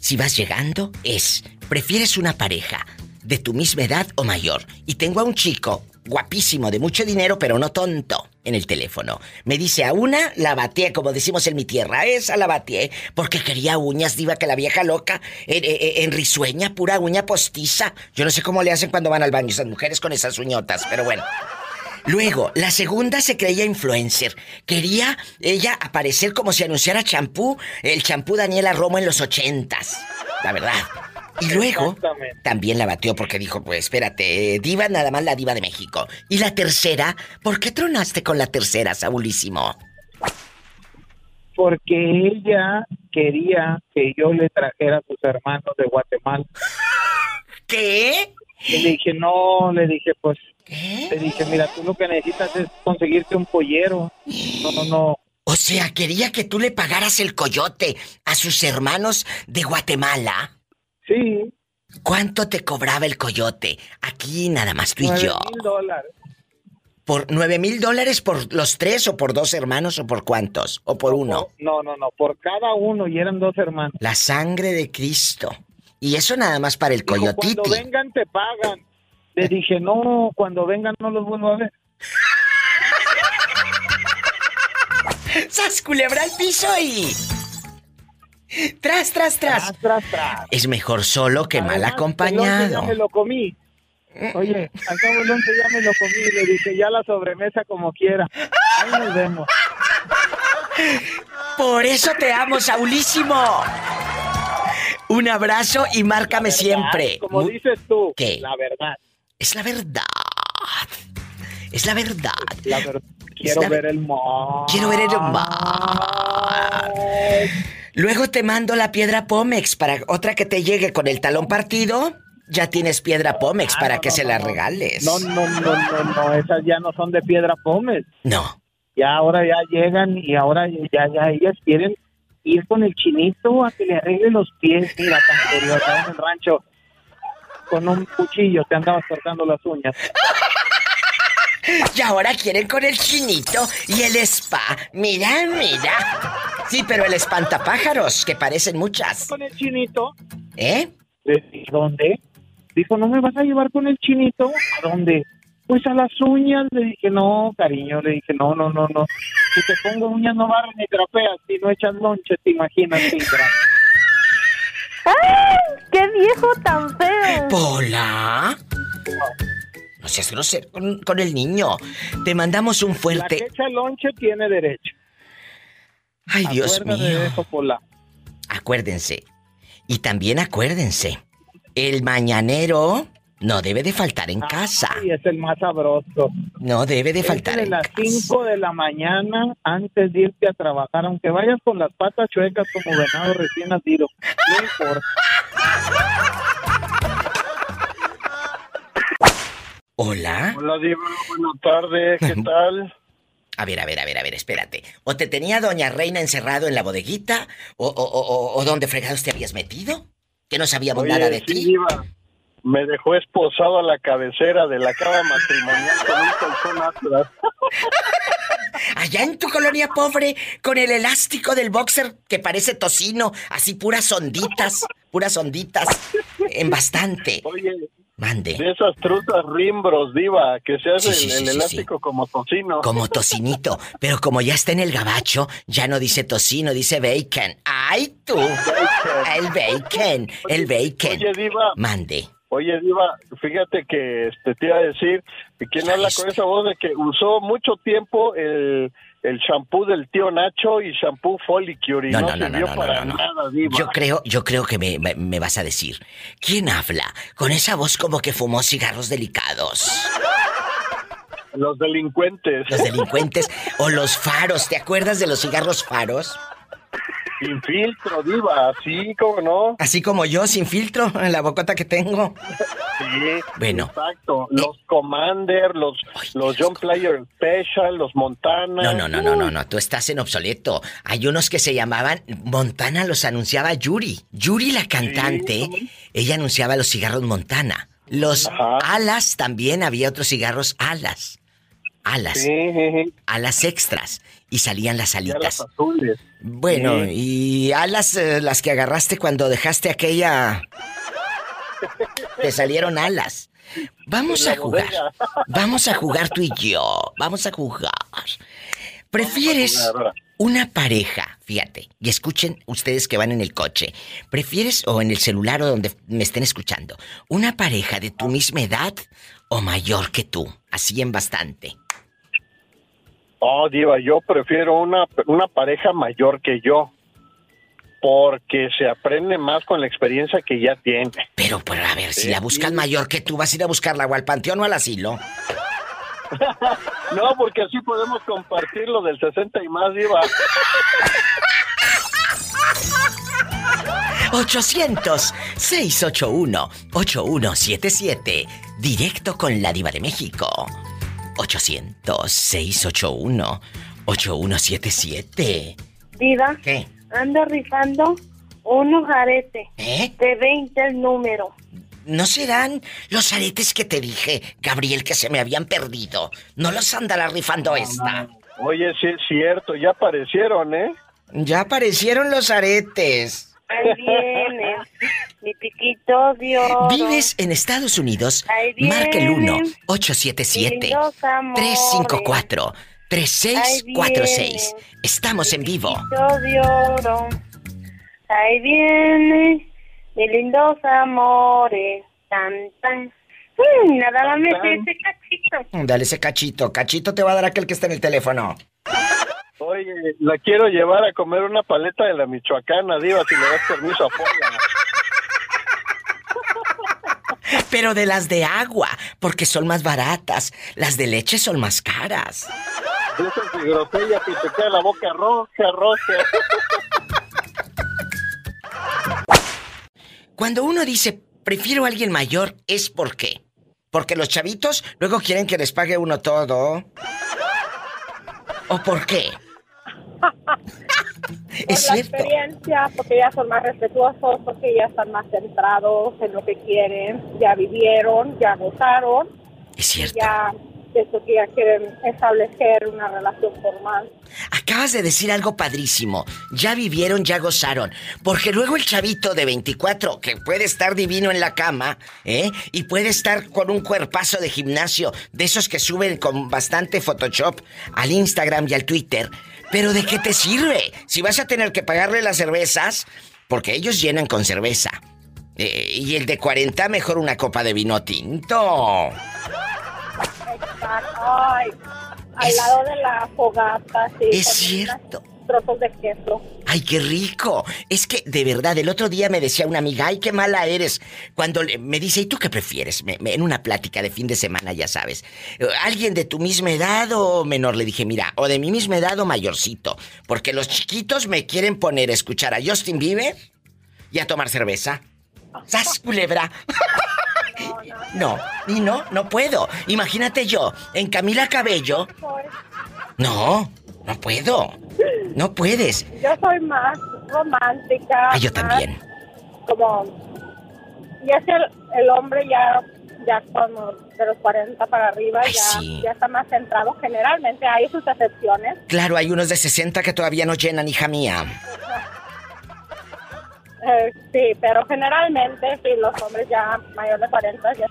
si vas llegando, es, ¿prefieres una pareja de tu misma edad o mayor? Y tengo a un chico guapísimo, de mucho dinero, pero no tonto, en el teléfono. Me dice, a una la bateé, como decimos en mi tierra, esa la bateé, porque quería uñas, diva, que la vieja loca, en, en- risueña, pura uña postiza. Yo no sé cómo le hacen cuando van al baño esas mujeres con esas uñotas, pero bueno. Luego, la segunda se creía influencer. Quería ella aparecer como si anunciara champú, el champú Daniela Romo en los ochentas. La verdad. Y luego también la batió porque dijo, pues espérate, eh, diva nada más la diva de México. Y la tercera, ¿por qué tronaste con la tercera, Saulísimo? Porque ella quería que yo le trajera a sus hermanos de Guatemala. [LAUGHS] ¿Qué? Le dije, no, le dije, pues, le dije, mira, tú lo que necesitas es conseguirte un pollero. No, no, no. O sea, quería que tú le pagaras el coyote a sus hermanos de Guatemala. Sí. ¿Cuánto te cobraba el coyote? Aquí nada más tú y yo. mil dólares. ¿Por nueve mil dólares por los tres o por dos hermanos o por cuántos? ¿O por uno? No, no, no, por cada uno y eran dos hermanos. La sangre de Cristo. Y eso nada más para el Dijo, coyotiti. Cuando vengan te pagan. Le dije, no, cuando vengan no los vuelvo a ver. [LAUGHS] ¡Sas culebra al piso y... [LAUGHS] Tras, tras, tras. Es mejor solo que mal Además, El acompañado. once ya me lo comí. Oye, al cabo el once ya me lo comí. Le dije, ya la sobremesa como quiera. Ahí nos vemos. [LAUGHS] Por eso te amo, Saulísimo. Un abrazo y márcame siempre. Como Mu- dices tú, ¿Qué? la verdad. Es la verdad. Es la verdad. La verdad. Quiero la- ver el mar. Quiero ver el mar. Luego te mando la piedra Pómex para otra que te llegue con el talón partido. Ya tienes piedra Pómex Ah, para no, que no, se no, la regales. No, no, no, no, no, esas ya no son de piedra pómez. No. Ya ahora ya llegan y ahora ya, ya ellas quieren ir con el chinito a que le arregle los pies. Mira, tan curiosa en el rancho. Con un cuchillo te andabas cortando las uñas. [LAUGHS] Y ahora quieren con el chinito y el spa. Mira, mira. Sí, pero el espantapájaros, que parecen muchas. Con el chinito. ¿Eh? Dije, ¿dónde? Dijo, ¿no me vas a llevar con el chinito? ¿A dónde? Pues a las uñas. Le dije, no, cariño. Le dije, no, no, no, no. Si te pongo uñas no barras ni trapeas. Si no echas lonche, te imaginas. ¡Ay! ¡Qué viejo tan feo! Pola. No seas grosero con, con el niño. Te mandamos un La que fuerte. echa lonche tiene derecho. Ay, Dios Acuérdate mío. de eso, Pola. Acuérdense. Y también acuérdense. El mañanero no debe de faltar en casa. Y es el más sabroso. No debe de faltar de en las casa. 5 de la mañana antes de irte a trabajar, aunque vayas con las patas chuecas como venado recién nacido. No importa. Hola. Hola, Diva, buenas tardes, ¿qué [LAUGHS] tal? A ver, a ver, a ver, a ver, espérate. ¿O te tenía Doña Reina encerrado en la bodeguita? ¿O, o, o, o- o dónde fregados te habías metido? Que no sabíamos Oye, nada de sí, ti. Diva, me dejó esposado a la cabecera de la cama matrimonial con un colchón atrás. [LAUGHS] Allá en tu colonia pobre, con el elástico del boxer que parece tocino, así puras onditas, puras onditas, en bastante. Oye, Mande. de esas truzas rimbros, Diva, que se hace Sí, sí, el, el sí, elástico como tocino. Como tocinito, pero como ya está en el gabacho, ya no dice tocino, dice bacon. ¡Ay, tú! El bacon, el bacon. Oye, Diva. Mande. Oye, Diva, fíjate que este, te iba a decir, ¿quién habla con esa voz de que usó mucho tiempo el, el shampoo del tío Nacho y shampoo Folicure y No, no, no, no, sirvió no, no, para nada, Diva? Yo creo, yo creo que me, me- me vas a decir. ¿Quién habla? Con esa voz como que fumó cigarros delicados. Los delincuentes. Los delincuentes o los faros. ¿Te acuerdas de los cigarros faros? Sin filtro, diva, así como no. Así como yo, sin filtro, en la bocota que tengo. Sí. Bueno. Exacto. Los Commander, los, los John Player Special, los Montana. No, no, no, no, no, no, tú estás en obsoleto. Hay unos que se llamaban, Montana los anunciaba Yuri. Yuri la cantante, ella anunciaba los cigarros Montana. Los alas también, había otros cigarros alas. Alas. Sí, sí, sí. Alas extras. Y salían las alitas. azules. Bueno, y alas eh, las que agarraste cuando dejaste aquella... Te salieron alas. Vamos a jugar. bodega. [LAUGHS] Vamos a jugar tú y yo. Vamos a jugar. ¿Prefieres una pareja? Fíjate, y escuchen ustedes que van en el coche. ¿Prefieres o en el celular o donde me estén escuchando? ¿Una pareja de tu misma edad o mayor que tú? Así en bastante. Oh, Diva, yo prefiero una, una pareja mayor que yo. Porque se aprende más con la experiencia que ya tiene. Pero, pero a ver, si la buscas mayor que tú, vas a ir a buscarla o al panteón o al asilo. [LAUGHS] No, porque así podemos compartir lo del 60 y más, Diva. [LAUGHS] 800-681-8177. Directo con la diva de México. 800-681-8177. Diva, ¿Qué? ando rifando unos aretes ¿Eh? de 20 el número. ¿No serán los aretes que te dije, Gabriel, que se me habían perdido? ¿No los andará rifando esta? Oye, sí es cierto, ya aparecieron, ¿eh? Ya aparecieron los aretes. Ahí viene mi piquito de oro. ¿Vives en Estados Unidos? Ahí viene Marca el lindos 1-877-354-3646. viene. Estamos en vivo. De oro. Ahí viene mis lindos amores. Tan, tan. Mm, nada más ese cachito. Dale ese cachito. Cachito te va a dar aquel que está en el teléfono. Oye, la quiero llevar a comer una paleta de la Michoacana, Diva, si le das permiso a Pola. Pero de las de agua, porque son más baratas. Las de leche son más caras. De esas de grosella que te queda la boca roja, roja. Cuando uno dice, prefiero a alguien mayor, ¿es por qué? Porque los chavitos luego quieren que les pague uno todo. ¿O por qué? [LAUGHS] Por Es la cierto. experiencia, porque ya son más respetuosos, porque ya están más centrados en lo que quieren, ya vivieron, ya gozaron. Es cierto. Ya, eso que ya quieren establecer una relación formal. Acabas de decir algo padrísimo. Ya vivieron, ya gozaron. Porque luego el chavito de 24, que puede estar divino en la cama, ¿eh? Y puede estar con un cuerpazo de gimnasio, de esos que suben con bastante Photoshop al Instagram y al Twitter. Pero ¿de qué te sirve? Si vas a tener que pagarle las cervezas, porque ellos llenan con cerveza. Eh, y el de 40, mejor una copa de vino tinto. Ay, al lado de la fogata, sí. Es cierto. Trozos de queso. ¡Ay, qué rico! Es que, de verdad, el otro día me decía una amiga, ¡ay, qué mala eres! Cuando le- me dice, ¿y tú qué prefieres? Me- me- en una plática de fin de semana, ya sabes. ¿Alguien de tu misma edad o menor? Le dije, mira, o de mi misma edad o mayorcito. Porque los chiquitos me quieren poner a escuchar a Justin Bieber y a tomar cerveza. ¡Sas, culebra! [LAUGHS] No, y no, no puedo. Imagínate yo, en Camila Cabello. No, no puedo. No puedes. Yo soy más romántica. Ah, yo también. Como, ya sea el, el hombre ya, ya como de los 40 para arriba, Ay, ya, sí. ya está más centrado. Generalmente hay sus excepciones. Claro, hay unos de 60 que todavía no llenan, hija mía. Eh, sí, pero generalmente sí, los hombres ya mayores de 40 ya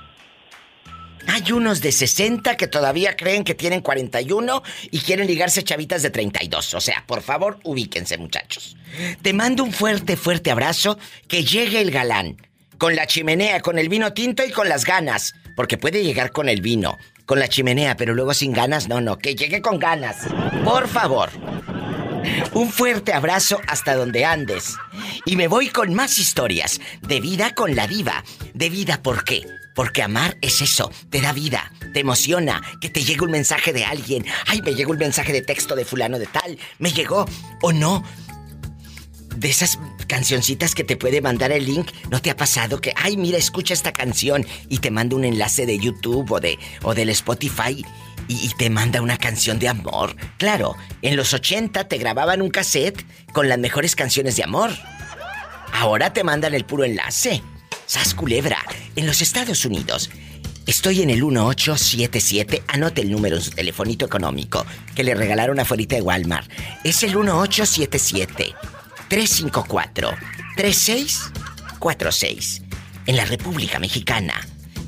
Hay unos de 60 que todavía creen que tienen 41 y quieren ligarse chavitas de 32. O sea, por favor, ubíquense, muchachos. Te mando un fuerte, fuerte abrazo. Que llegue el galán. Con la chimenea, con el vino tinto y con las ganas. Porque puede llegar con el vino, con la chimenea, pero luego sin ganas, no, no. Que llegue con ganas. Por favor. Un fuerte abrazo hasta donde andes. Y me voy con más historias de vida con la diva. De vida, ¿por qué? Porque amar es eso, te da vida, te emociona, que te llegue un mensaje de alguien. Ay, me llegó un mensaje de texto de fulano de tal, me llegó o no. de esas cancioncitas que te puede mandar el link, ¿no te ha pasado que, ay, mira, escucha esta canción y te manda un enlace de YouTube o de o del Spotify y, y te manda una canción de amor? Claro, en los 80 te grababan un cassette con las mejores canciones de amor. Ahora te mandan el puro enlace. Sas culebra, en los Estados Unidos. Estoy en el 1877, anote el número en su telefonito económico que le regalaron afuera de Walmart. Es el 1877 354 3646. En la República Mexicana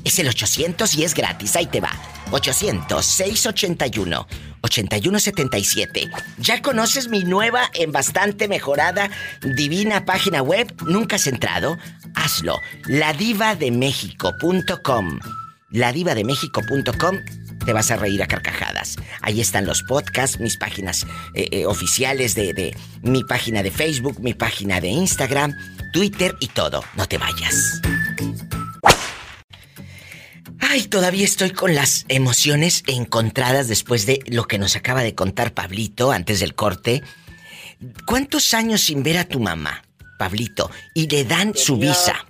es el 800 y es gratis, ahí te va. 800 681 8177. ¿Ya conoces mi nueva, en bastante mejorada, divina página web? ¿Nunca has entrado? Hazlo. Ladivademexico.com. Ladivademexico.com. Te vas a reír a carcajadas. Ahí están los podcasts, mis páginas eh, eh, oficiales de, de mi página de Facebook, mi página de Instagram, Twitter y todo. No te vayas. Ay, todavía estoy con las emociones encontradas después de lo que nos acaba de contar Pablito antes del corte. ¿Cuántos años sin ver a tu mamá, Pablito? Y le dan su visa.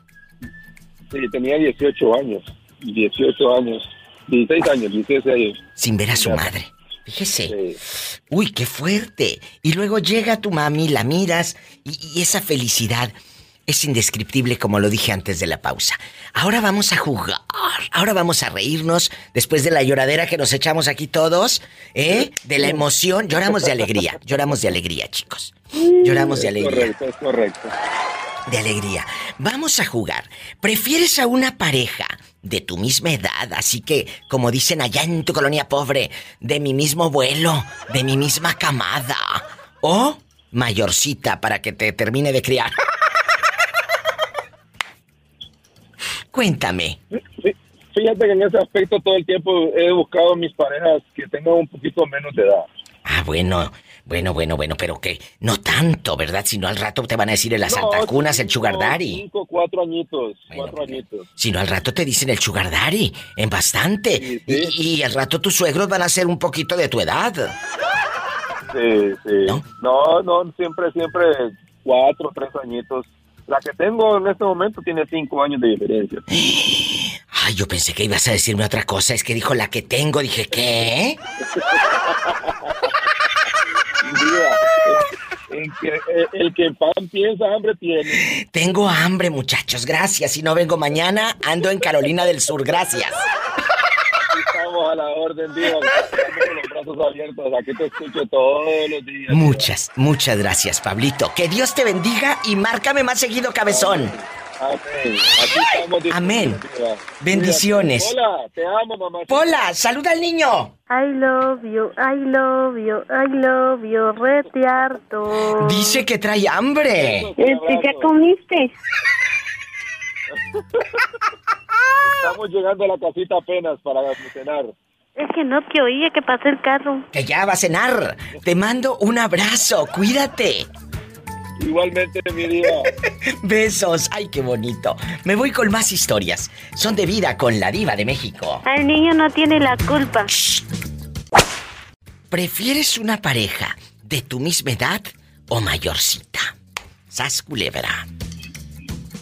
Sí, tenía 18 años. 18 años. 16 años, 16 años. Sin ver a su madre. Fíjese. Uy, qué fuerte. Y luego llega tu mami, la miras y, y esa felicidad es indescriptible como lo dije antes de la pausa. Ahora vamos a jugar. Ahora vamos a reírnos después de la lloradera que nos echamos aquí todos, ¿eh? De la emoción. Lloramos de alegría. Lloramos de alegría, chicos. Lloramos de Es alegría. Correcto, es correcto. de alegría. Vamos a jugar. ¿Prefieres a una pareja de tu misma edad, así que, como dicen allá en tu colonia pobre, de mi mismo vuelo, de mi misma camada? ¿O mayorcita para que te termine de criar? Cuéntame. Sí, Fíjate que en ese aspecto todo el tiempo he buscado mis parejas que tengan un poquito menos de edad. Ah, bueno, bueno, bueno, bueno, pero que no tanto, ¿verdad? Si no al rato te van a decir en las No, altacunas el sugar cinco- cuatro añitos, cuatro añitos. Si no, al rato te dicen el sugar daddy, en bastante. Y, y al rato tus suegros van a ser un poquito de tu edad. Sí, sí. ¿No? no, siempre, siempre cuatro, tres añitos. La que tengo en este momento tiene cinco años de diferencia. [GASPS] Ay, yo pensé que ibas a decirme otra cosa. Es que dijo la que tengo. Dije, ¿qué? [LAUGHS] El que, el- el que pan piensa, hambre tiene. Tengo hambre, muchachos. Gracias. Si no vengo mañana, ando en Carolina del Sur. Gracias. Estamos a la orden, Dios. [LAUGHS] Estamos con los brazos abiertos. Aquí te escucho todos los días. Muchas, muchas gracias, Pablito. Que Dios te bendiga y márcame más seguido, cabezón. Amén. Aquí estamos Amén. Diva. Bendiciones. Hola, te amo, mamá. Pola, saluda al niño. I love you, I love you, I love you, rete harto. Dice que trae hambre. ¿Qué comiste? Estamos llegando a la casita apenas para cenar. Es que no te oía que pasé el carro. Que ya va a cenar. Te mando un abrazo. Cuídate. Igualmente, mi diva. [LAUGHS] Besos. Ay, qué bonito. Me voy con más historias. Son de vida con la diva de México. El niño no tiene la culpa. ¿Prefieres una pareja de tu misma edad o mayorcita? Sas culebra.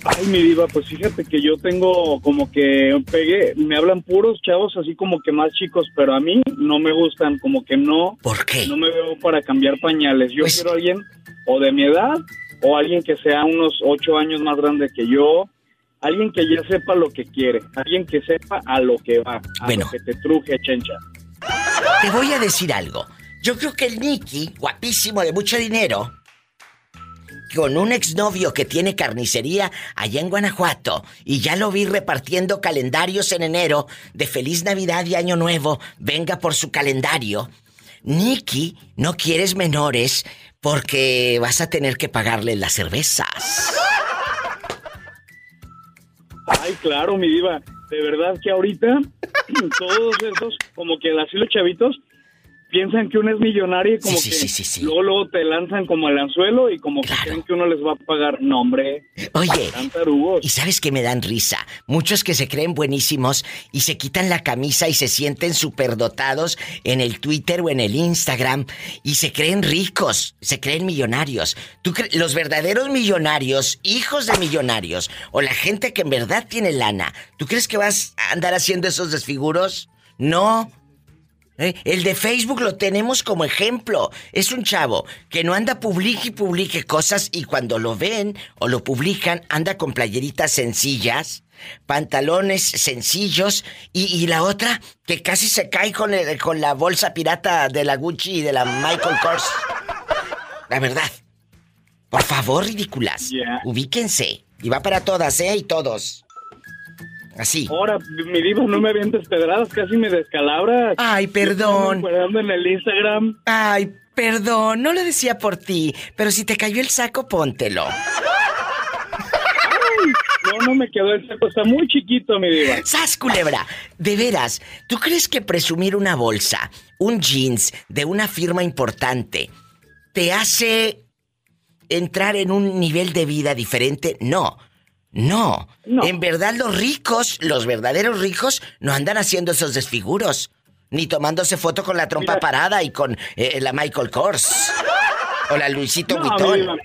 Ay, mi diva, pues fíjate que yo tengo como que pegué, me hablan puros chavos así como que más chicos, pero a mí no me gustan, como que no. ¿Por qué? No me veo para cambiar pañales. Yo quiero a alguien o de mi edad o alguien que sea unos ocho años más grande que yo, alguien que ya sepa lo que quiere, alguien que sepa a lo que va, a Bueno. lo que te truje, chencha. Te voy a decir algo. Yo creo que el Nicky, guapísimo de mucho dinero, con un exnovio que tiene carnicería allá en Guanajuato, y ya lo vi repartiendo calendarios en enero de Feliz Navidad y Año Nuevo, venga por su calendario. Nicky, no quieres menores porque vas a tener que pagarle las cervezas. Ay, claro, mi diva. De verdad que ahorita [CLEARS THROAT] todos esos, como que así los chavitos, piensan que uno es millonario y como Sí, que sí, sí, sí, luego, luego te lanzan como al anzuelo y como que creen que uno les va a pagar. No, hombre. Oye, y sabes que me dan risa. Muchos que se creen buenísimos y se quitan la camisa y se sienten superdotados en el Twitter o en el Instagram y se creen ricos, se creen millonarios. ¿Tú cre- los verdaderos millonarios, hijos de millonarios o la gente que en verdad tiene lana, ¿tú crees que vas a andar haciendo esos desfiguros? No. ¿Eh? El de Facebook lo tenemos como ejemplo. Es un chavo que no anda publique y publique cosas y cuando lo ven o lo publican anda con playeritas sencillas, pantalones sencillos y, y la otra que casi se cae con, el- con la bolsa pirata de la Gucci y de la Michael Kors. La verdad. Por favor, ridículas. Ubíquense. Y va para todas, ¿eh? Y todos. Así. Ahora, mi diva, no me avientes pedradas, casi me descalabras. Ay, perdón. En el Instagram. Ay, perdón, no lo decía por ti, pero si te cayó el saco, póntelo. No, no me quedó el saco, está muy chiquito, mi diva. ¡Sas, culebra! De veras, ¿tú crees que presumir una bolsa, un jeans de una firma importante, te hace entrar en un nivel de vida diferente? No. No. En verdad los ricos, los verdaderos ricos, no andan haciendo esos desfiguros. Ni tomándose foto con la trompa Mira. parada y con eh, la Michael Kors. O la Luisito No, Vuitton.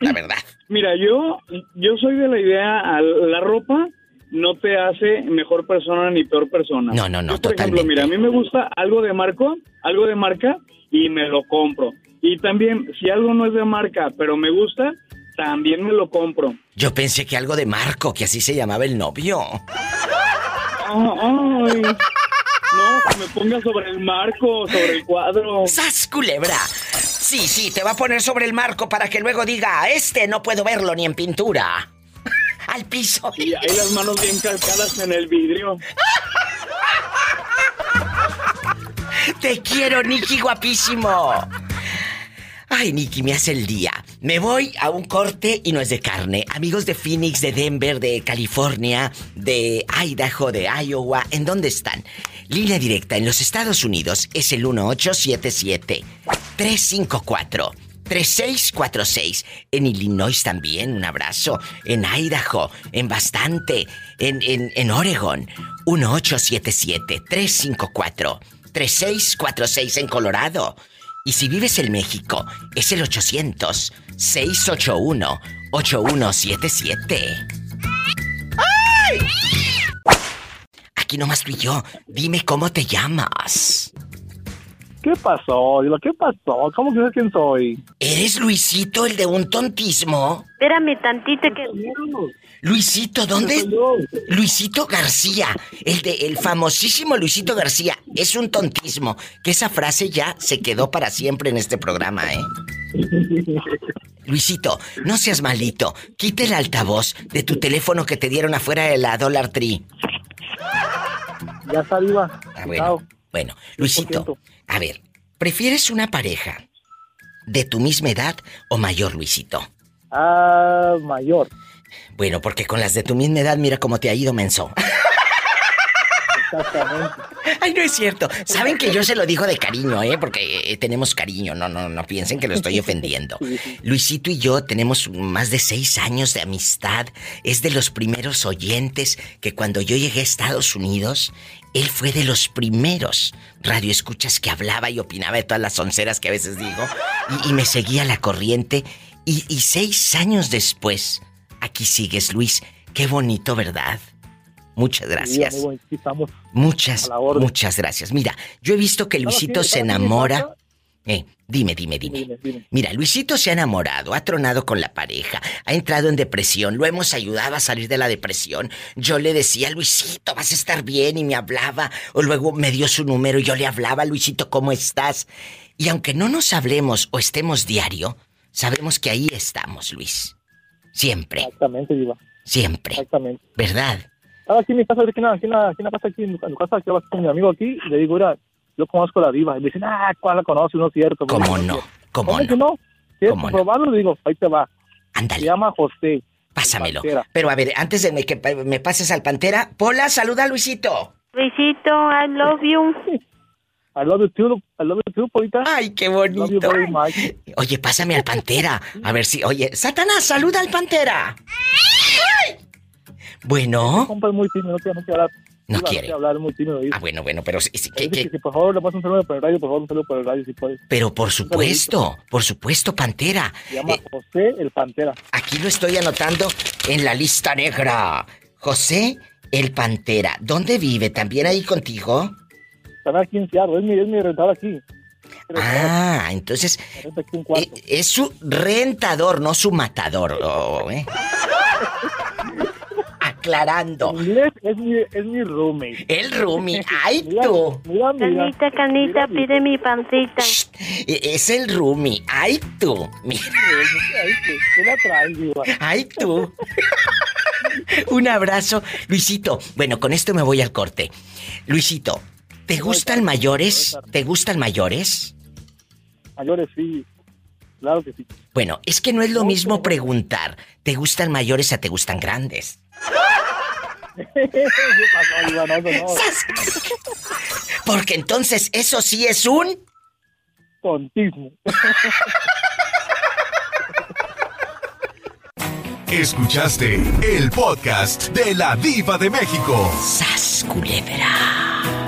La verdad. Mira, yo, yo soy de la idea, la ropa no te hace mejor persona ni peor persona. No, no, no, Yo, por ejemplo, mira, a mí me gusta algo de marco, algo de marca y me lo compro. Y también, si algo no es de marca, pero me gusta, también me lo compro. Yo pensé que algo de Marco, que así se llamaba el novio. Ah, Ay, no, que me ponga sobre el marco, sobre el cuadro. ¡Sas, culebra! Sí, sí, te va a poner sobre el marco para que luego diga, este no puedo verlo ni en pintura. [LAUGHS] Al piso. Y ahí las manos bien calcadas en el vidrio. Te quiero, Nicky, guapísimo. Ay, Nicky, me hace el día. Me voy a un corte y no es de carne. Amigos de Phoenix, de Denver, de California, de Idaho, de Iowa, ¿en dónde están? Línea directa en los Estados Unidos es el 1877 354 3646. En Illinois también, un abrazo. En Idaho, en bastante. En, en, en Oregon, 1877-354-3646 en Colorado. Y si vives en México, es el 800-681-8177. ¡Ay! Aquí nomás tú y yo. Dime cómo te llamas. ¿Qué pasó? ¿qué pasó? ¿Cómo que sabes quién soy? ¿Eres Luisito, el de un tontismo? Espérame tantito que... Luisito, ¿dónde? Luisito García, el de el famosísimo Luisito García, es un tontismo, que esa frase ya se quedó para siempre en este programa, ¿eh? Luisito, no seas malito, quita el altavoz de tu teléfono que te dieron afuera de la Dollar Tree. Ya está viva. Ah, bueno, bueno, Luisito, a ver, ¿prefieres una pareja de tu misma edad o mayor, Luisito? Ah, mayor. Bueno, porque con las de tu misma edad, mira cómo te ha ido, menso. Exactamente. Ay, no es cierto. Saben que yo se lo digo de cariño, ¿eh? Porque eh, tenemos cariño. No, no, no piensen que lo estoy ofendiendo. Luisito y yo tenemos más de seis años de amistad. Es de los primeros oyentes que cuando yo llegué a Estados Unidos, él fue de los primeros radioescuchas que hablaba y opinaba de todas las onceras que a veces digo. Y, y me seguía la corriente. Y, y seis años después, aquí sigues, Luis. Qué bonito, ¿verdad? Muchas gracias. Sí, amigo, aquí estamos. Muchas, muchas gracias. Mira, yo he visto que No, Luisito sí, se ¿sabes qué enamora. Eh, dime, dime, dime. Dime, dime. Mira, Luisito se ha enamorado, ha tronado con la pareja, ha entrado en depresión, lo hemos ayudado a salir de la depresión. Yo le decía, Luisito, vas a estar bien, y me hablaba. O luego me dio su número y yo le hablaba, Luisito, ¿cómo estás? Y aunque no nos hablemos o estemos diario, sabemos que ahí estamos, Luis. Siempre, Exactamente, Diva. siempre. Exactamente. ¿Verdad? Estaba aquí en mi casa, aquí en la, aquí la, aquí en la casa, aquí en, en casa, que vas con mi amigo aquí, y le digo, mira, yo conozco a la diva. Y me dicen, ah, ¿cuál la conoce? No es cierto. ¿Cómo dice, no? ¿Cómo ¿Cómo que no? ¿Quieres ¿Cómo no? probarlo? Le digo, ahí te va. Ándale. Se llama José. Pásamelo. Pero a ver, antes de que me pases al Pantera, Pola, saluda a Luisito. Luisito, I love you. [LAUGHS] I love you too, I love you too, Polita. Ay, qué Love you bonito. very much. Oye, pásame al Pantera. A ver si. Oye, Satanás, saluda al Pantera. Ay. Bueno. Compa es muy tímido, no quiere, no quiere hablar. No quiere. hablar, muy tímido. Ah, bueno, bueno, pero sí, sí, que- Dice que- que si por favor le paso un saludo por el radio, por favor, un saludo por el radio, si puede. pero por supuesto, por supuesto, Pantera. Se llama Eh, José el Pantera. aquí lo estoy anotando en la lista negra. José el Pantera. ¿Dónde vive? ¿También ahí contigo? En Seattle, es mi, es mi rentador aquí. Ah, entonces eh, es su rentador, no su matador. oh, ¿eh? [LAUGHS] Aclarando. Es mi, es mi roommate. El roomie. [LAUGHS] ¡Ay, Mira, tú! Mira, mira. Canita, canita, pide mi pancita. E- Es el roomie. ¡Ay, tú! Mira. Ay, ¿qué- ¿Qué la traes, diva? ¡Ay, tú! [LAUGHS] Un abrazo. Luisito, bueno, con esto me voy al corte. Luisito, ¿te gustan mayores? ¿Te gustan mayores? Mayores, sí. Claro que sí. Bueno, es que no es lo mismo preguntar, ¿te gustan mayores a te gustan grandes? ¿Qué pasó, diva? No, no, no. [LAUGHS] Porque entonces eso sí es un... Tontismo. [LAUGHS] Escuchaste el podcast de la Diva de México. ¡Sas, culebra!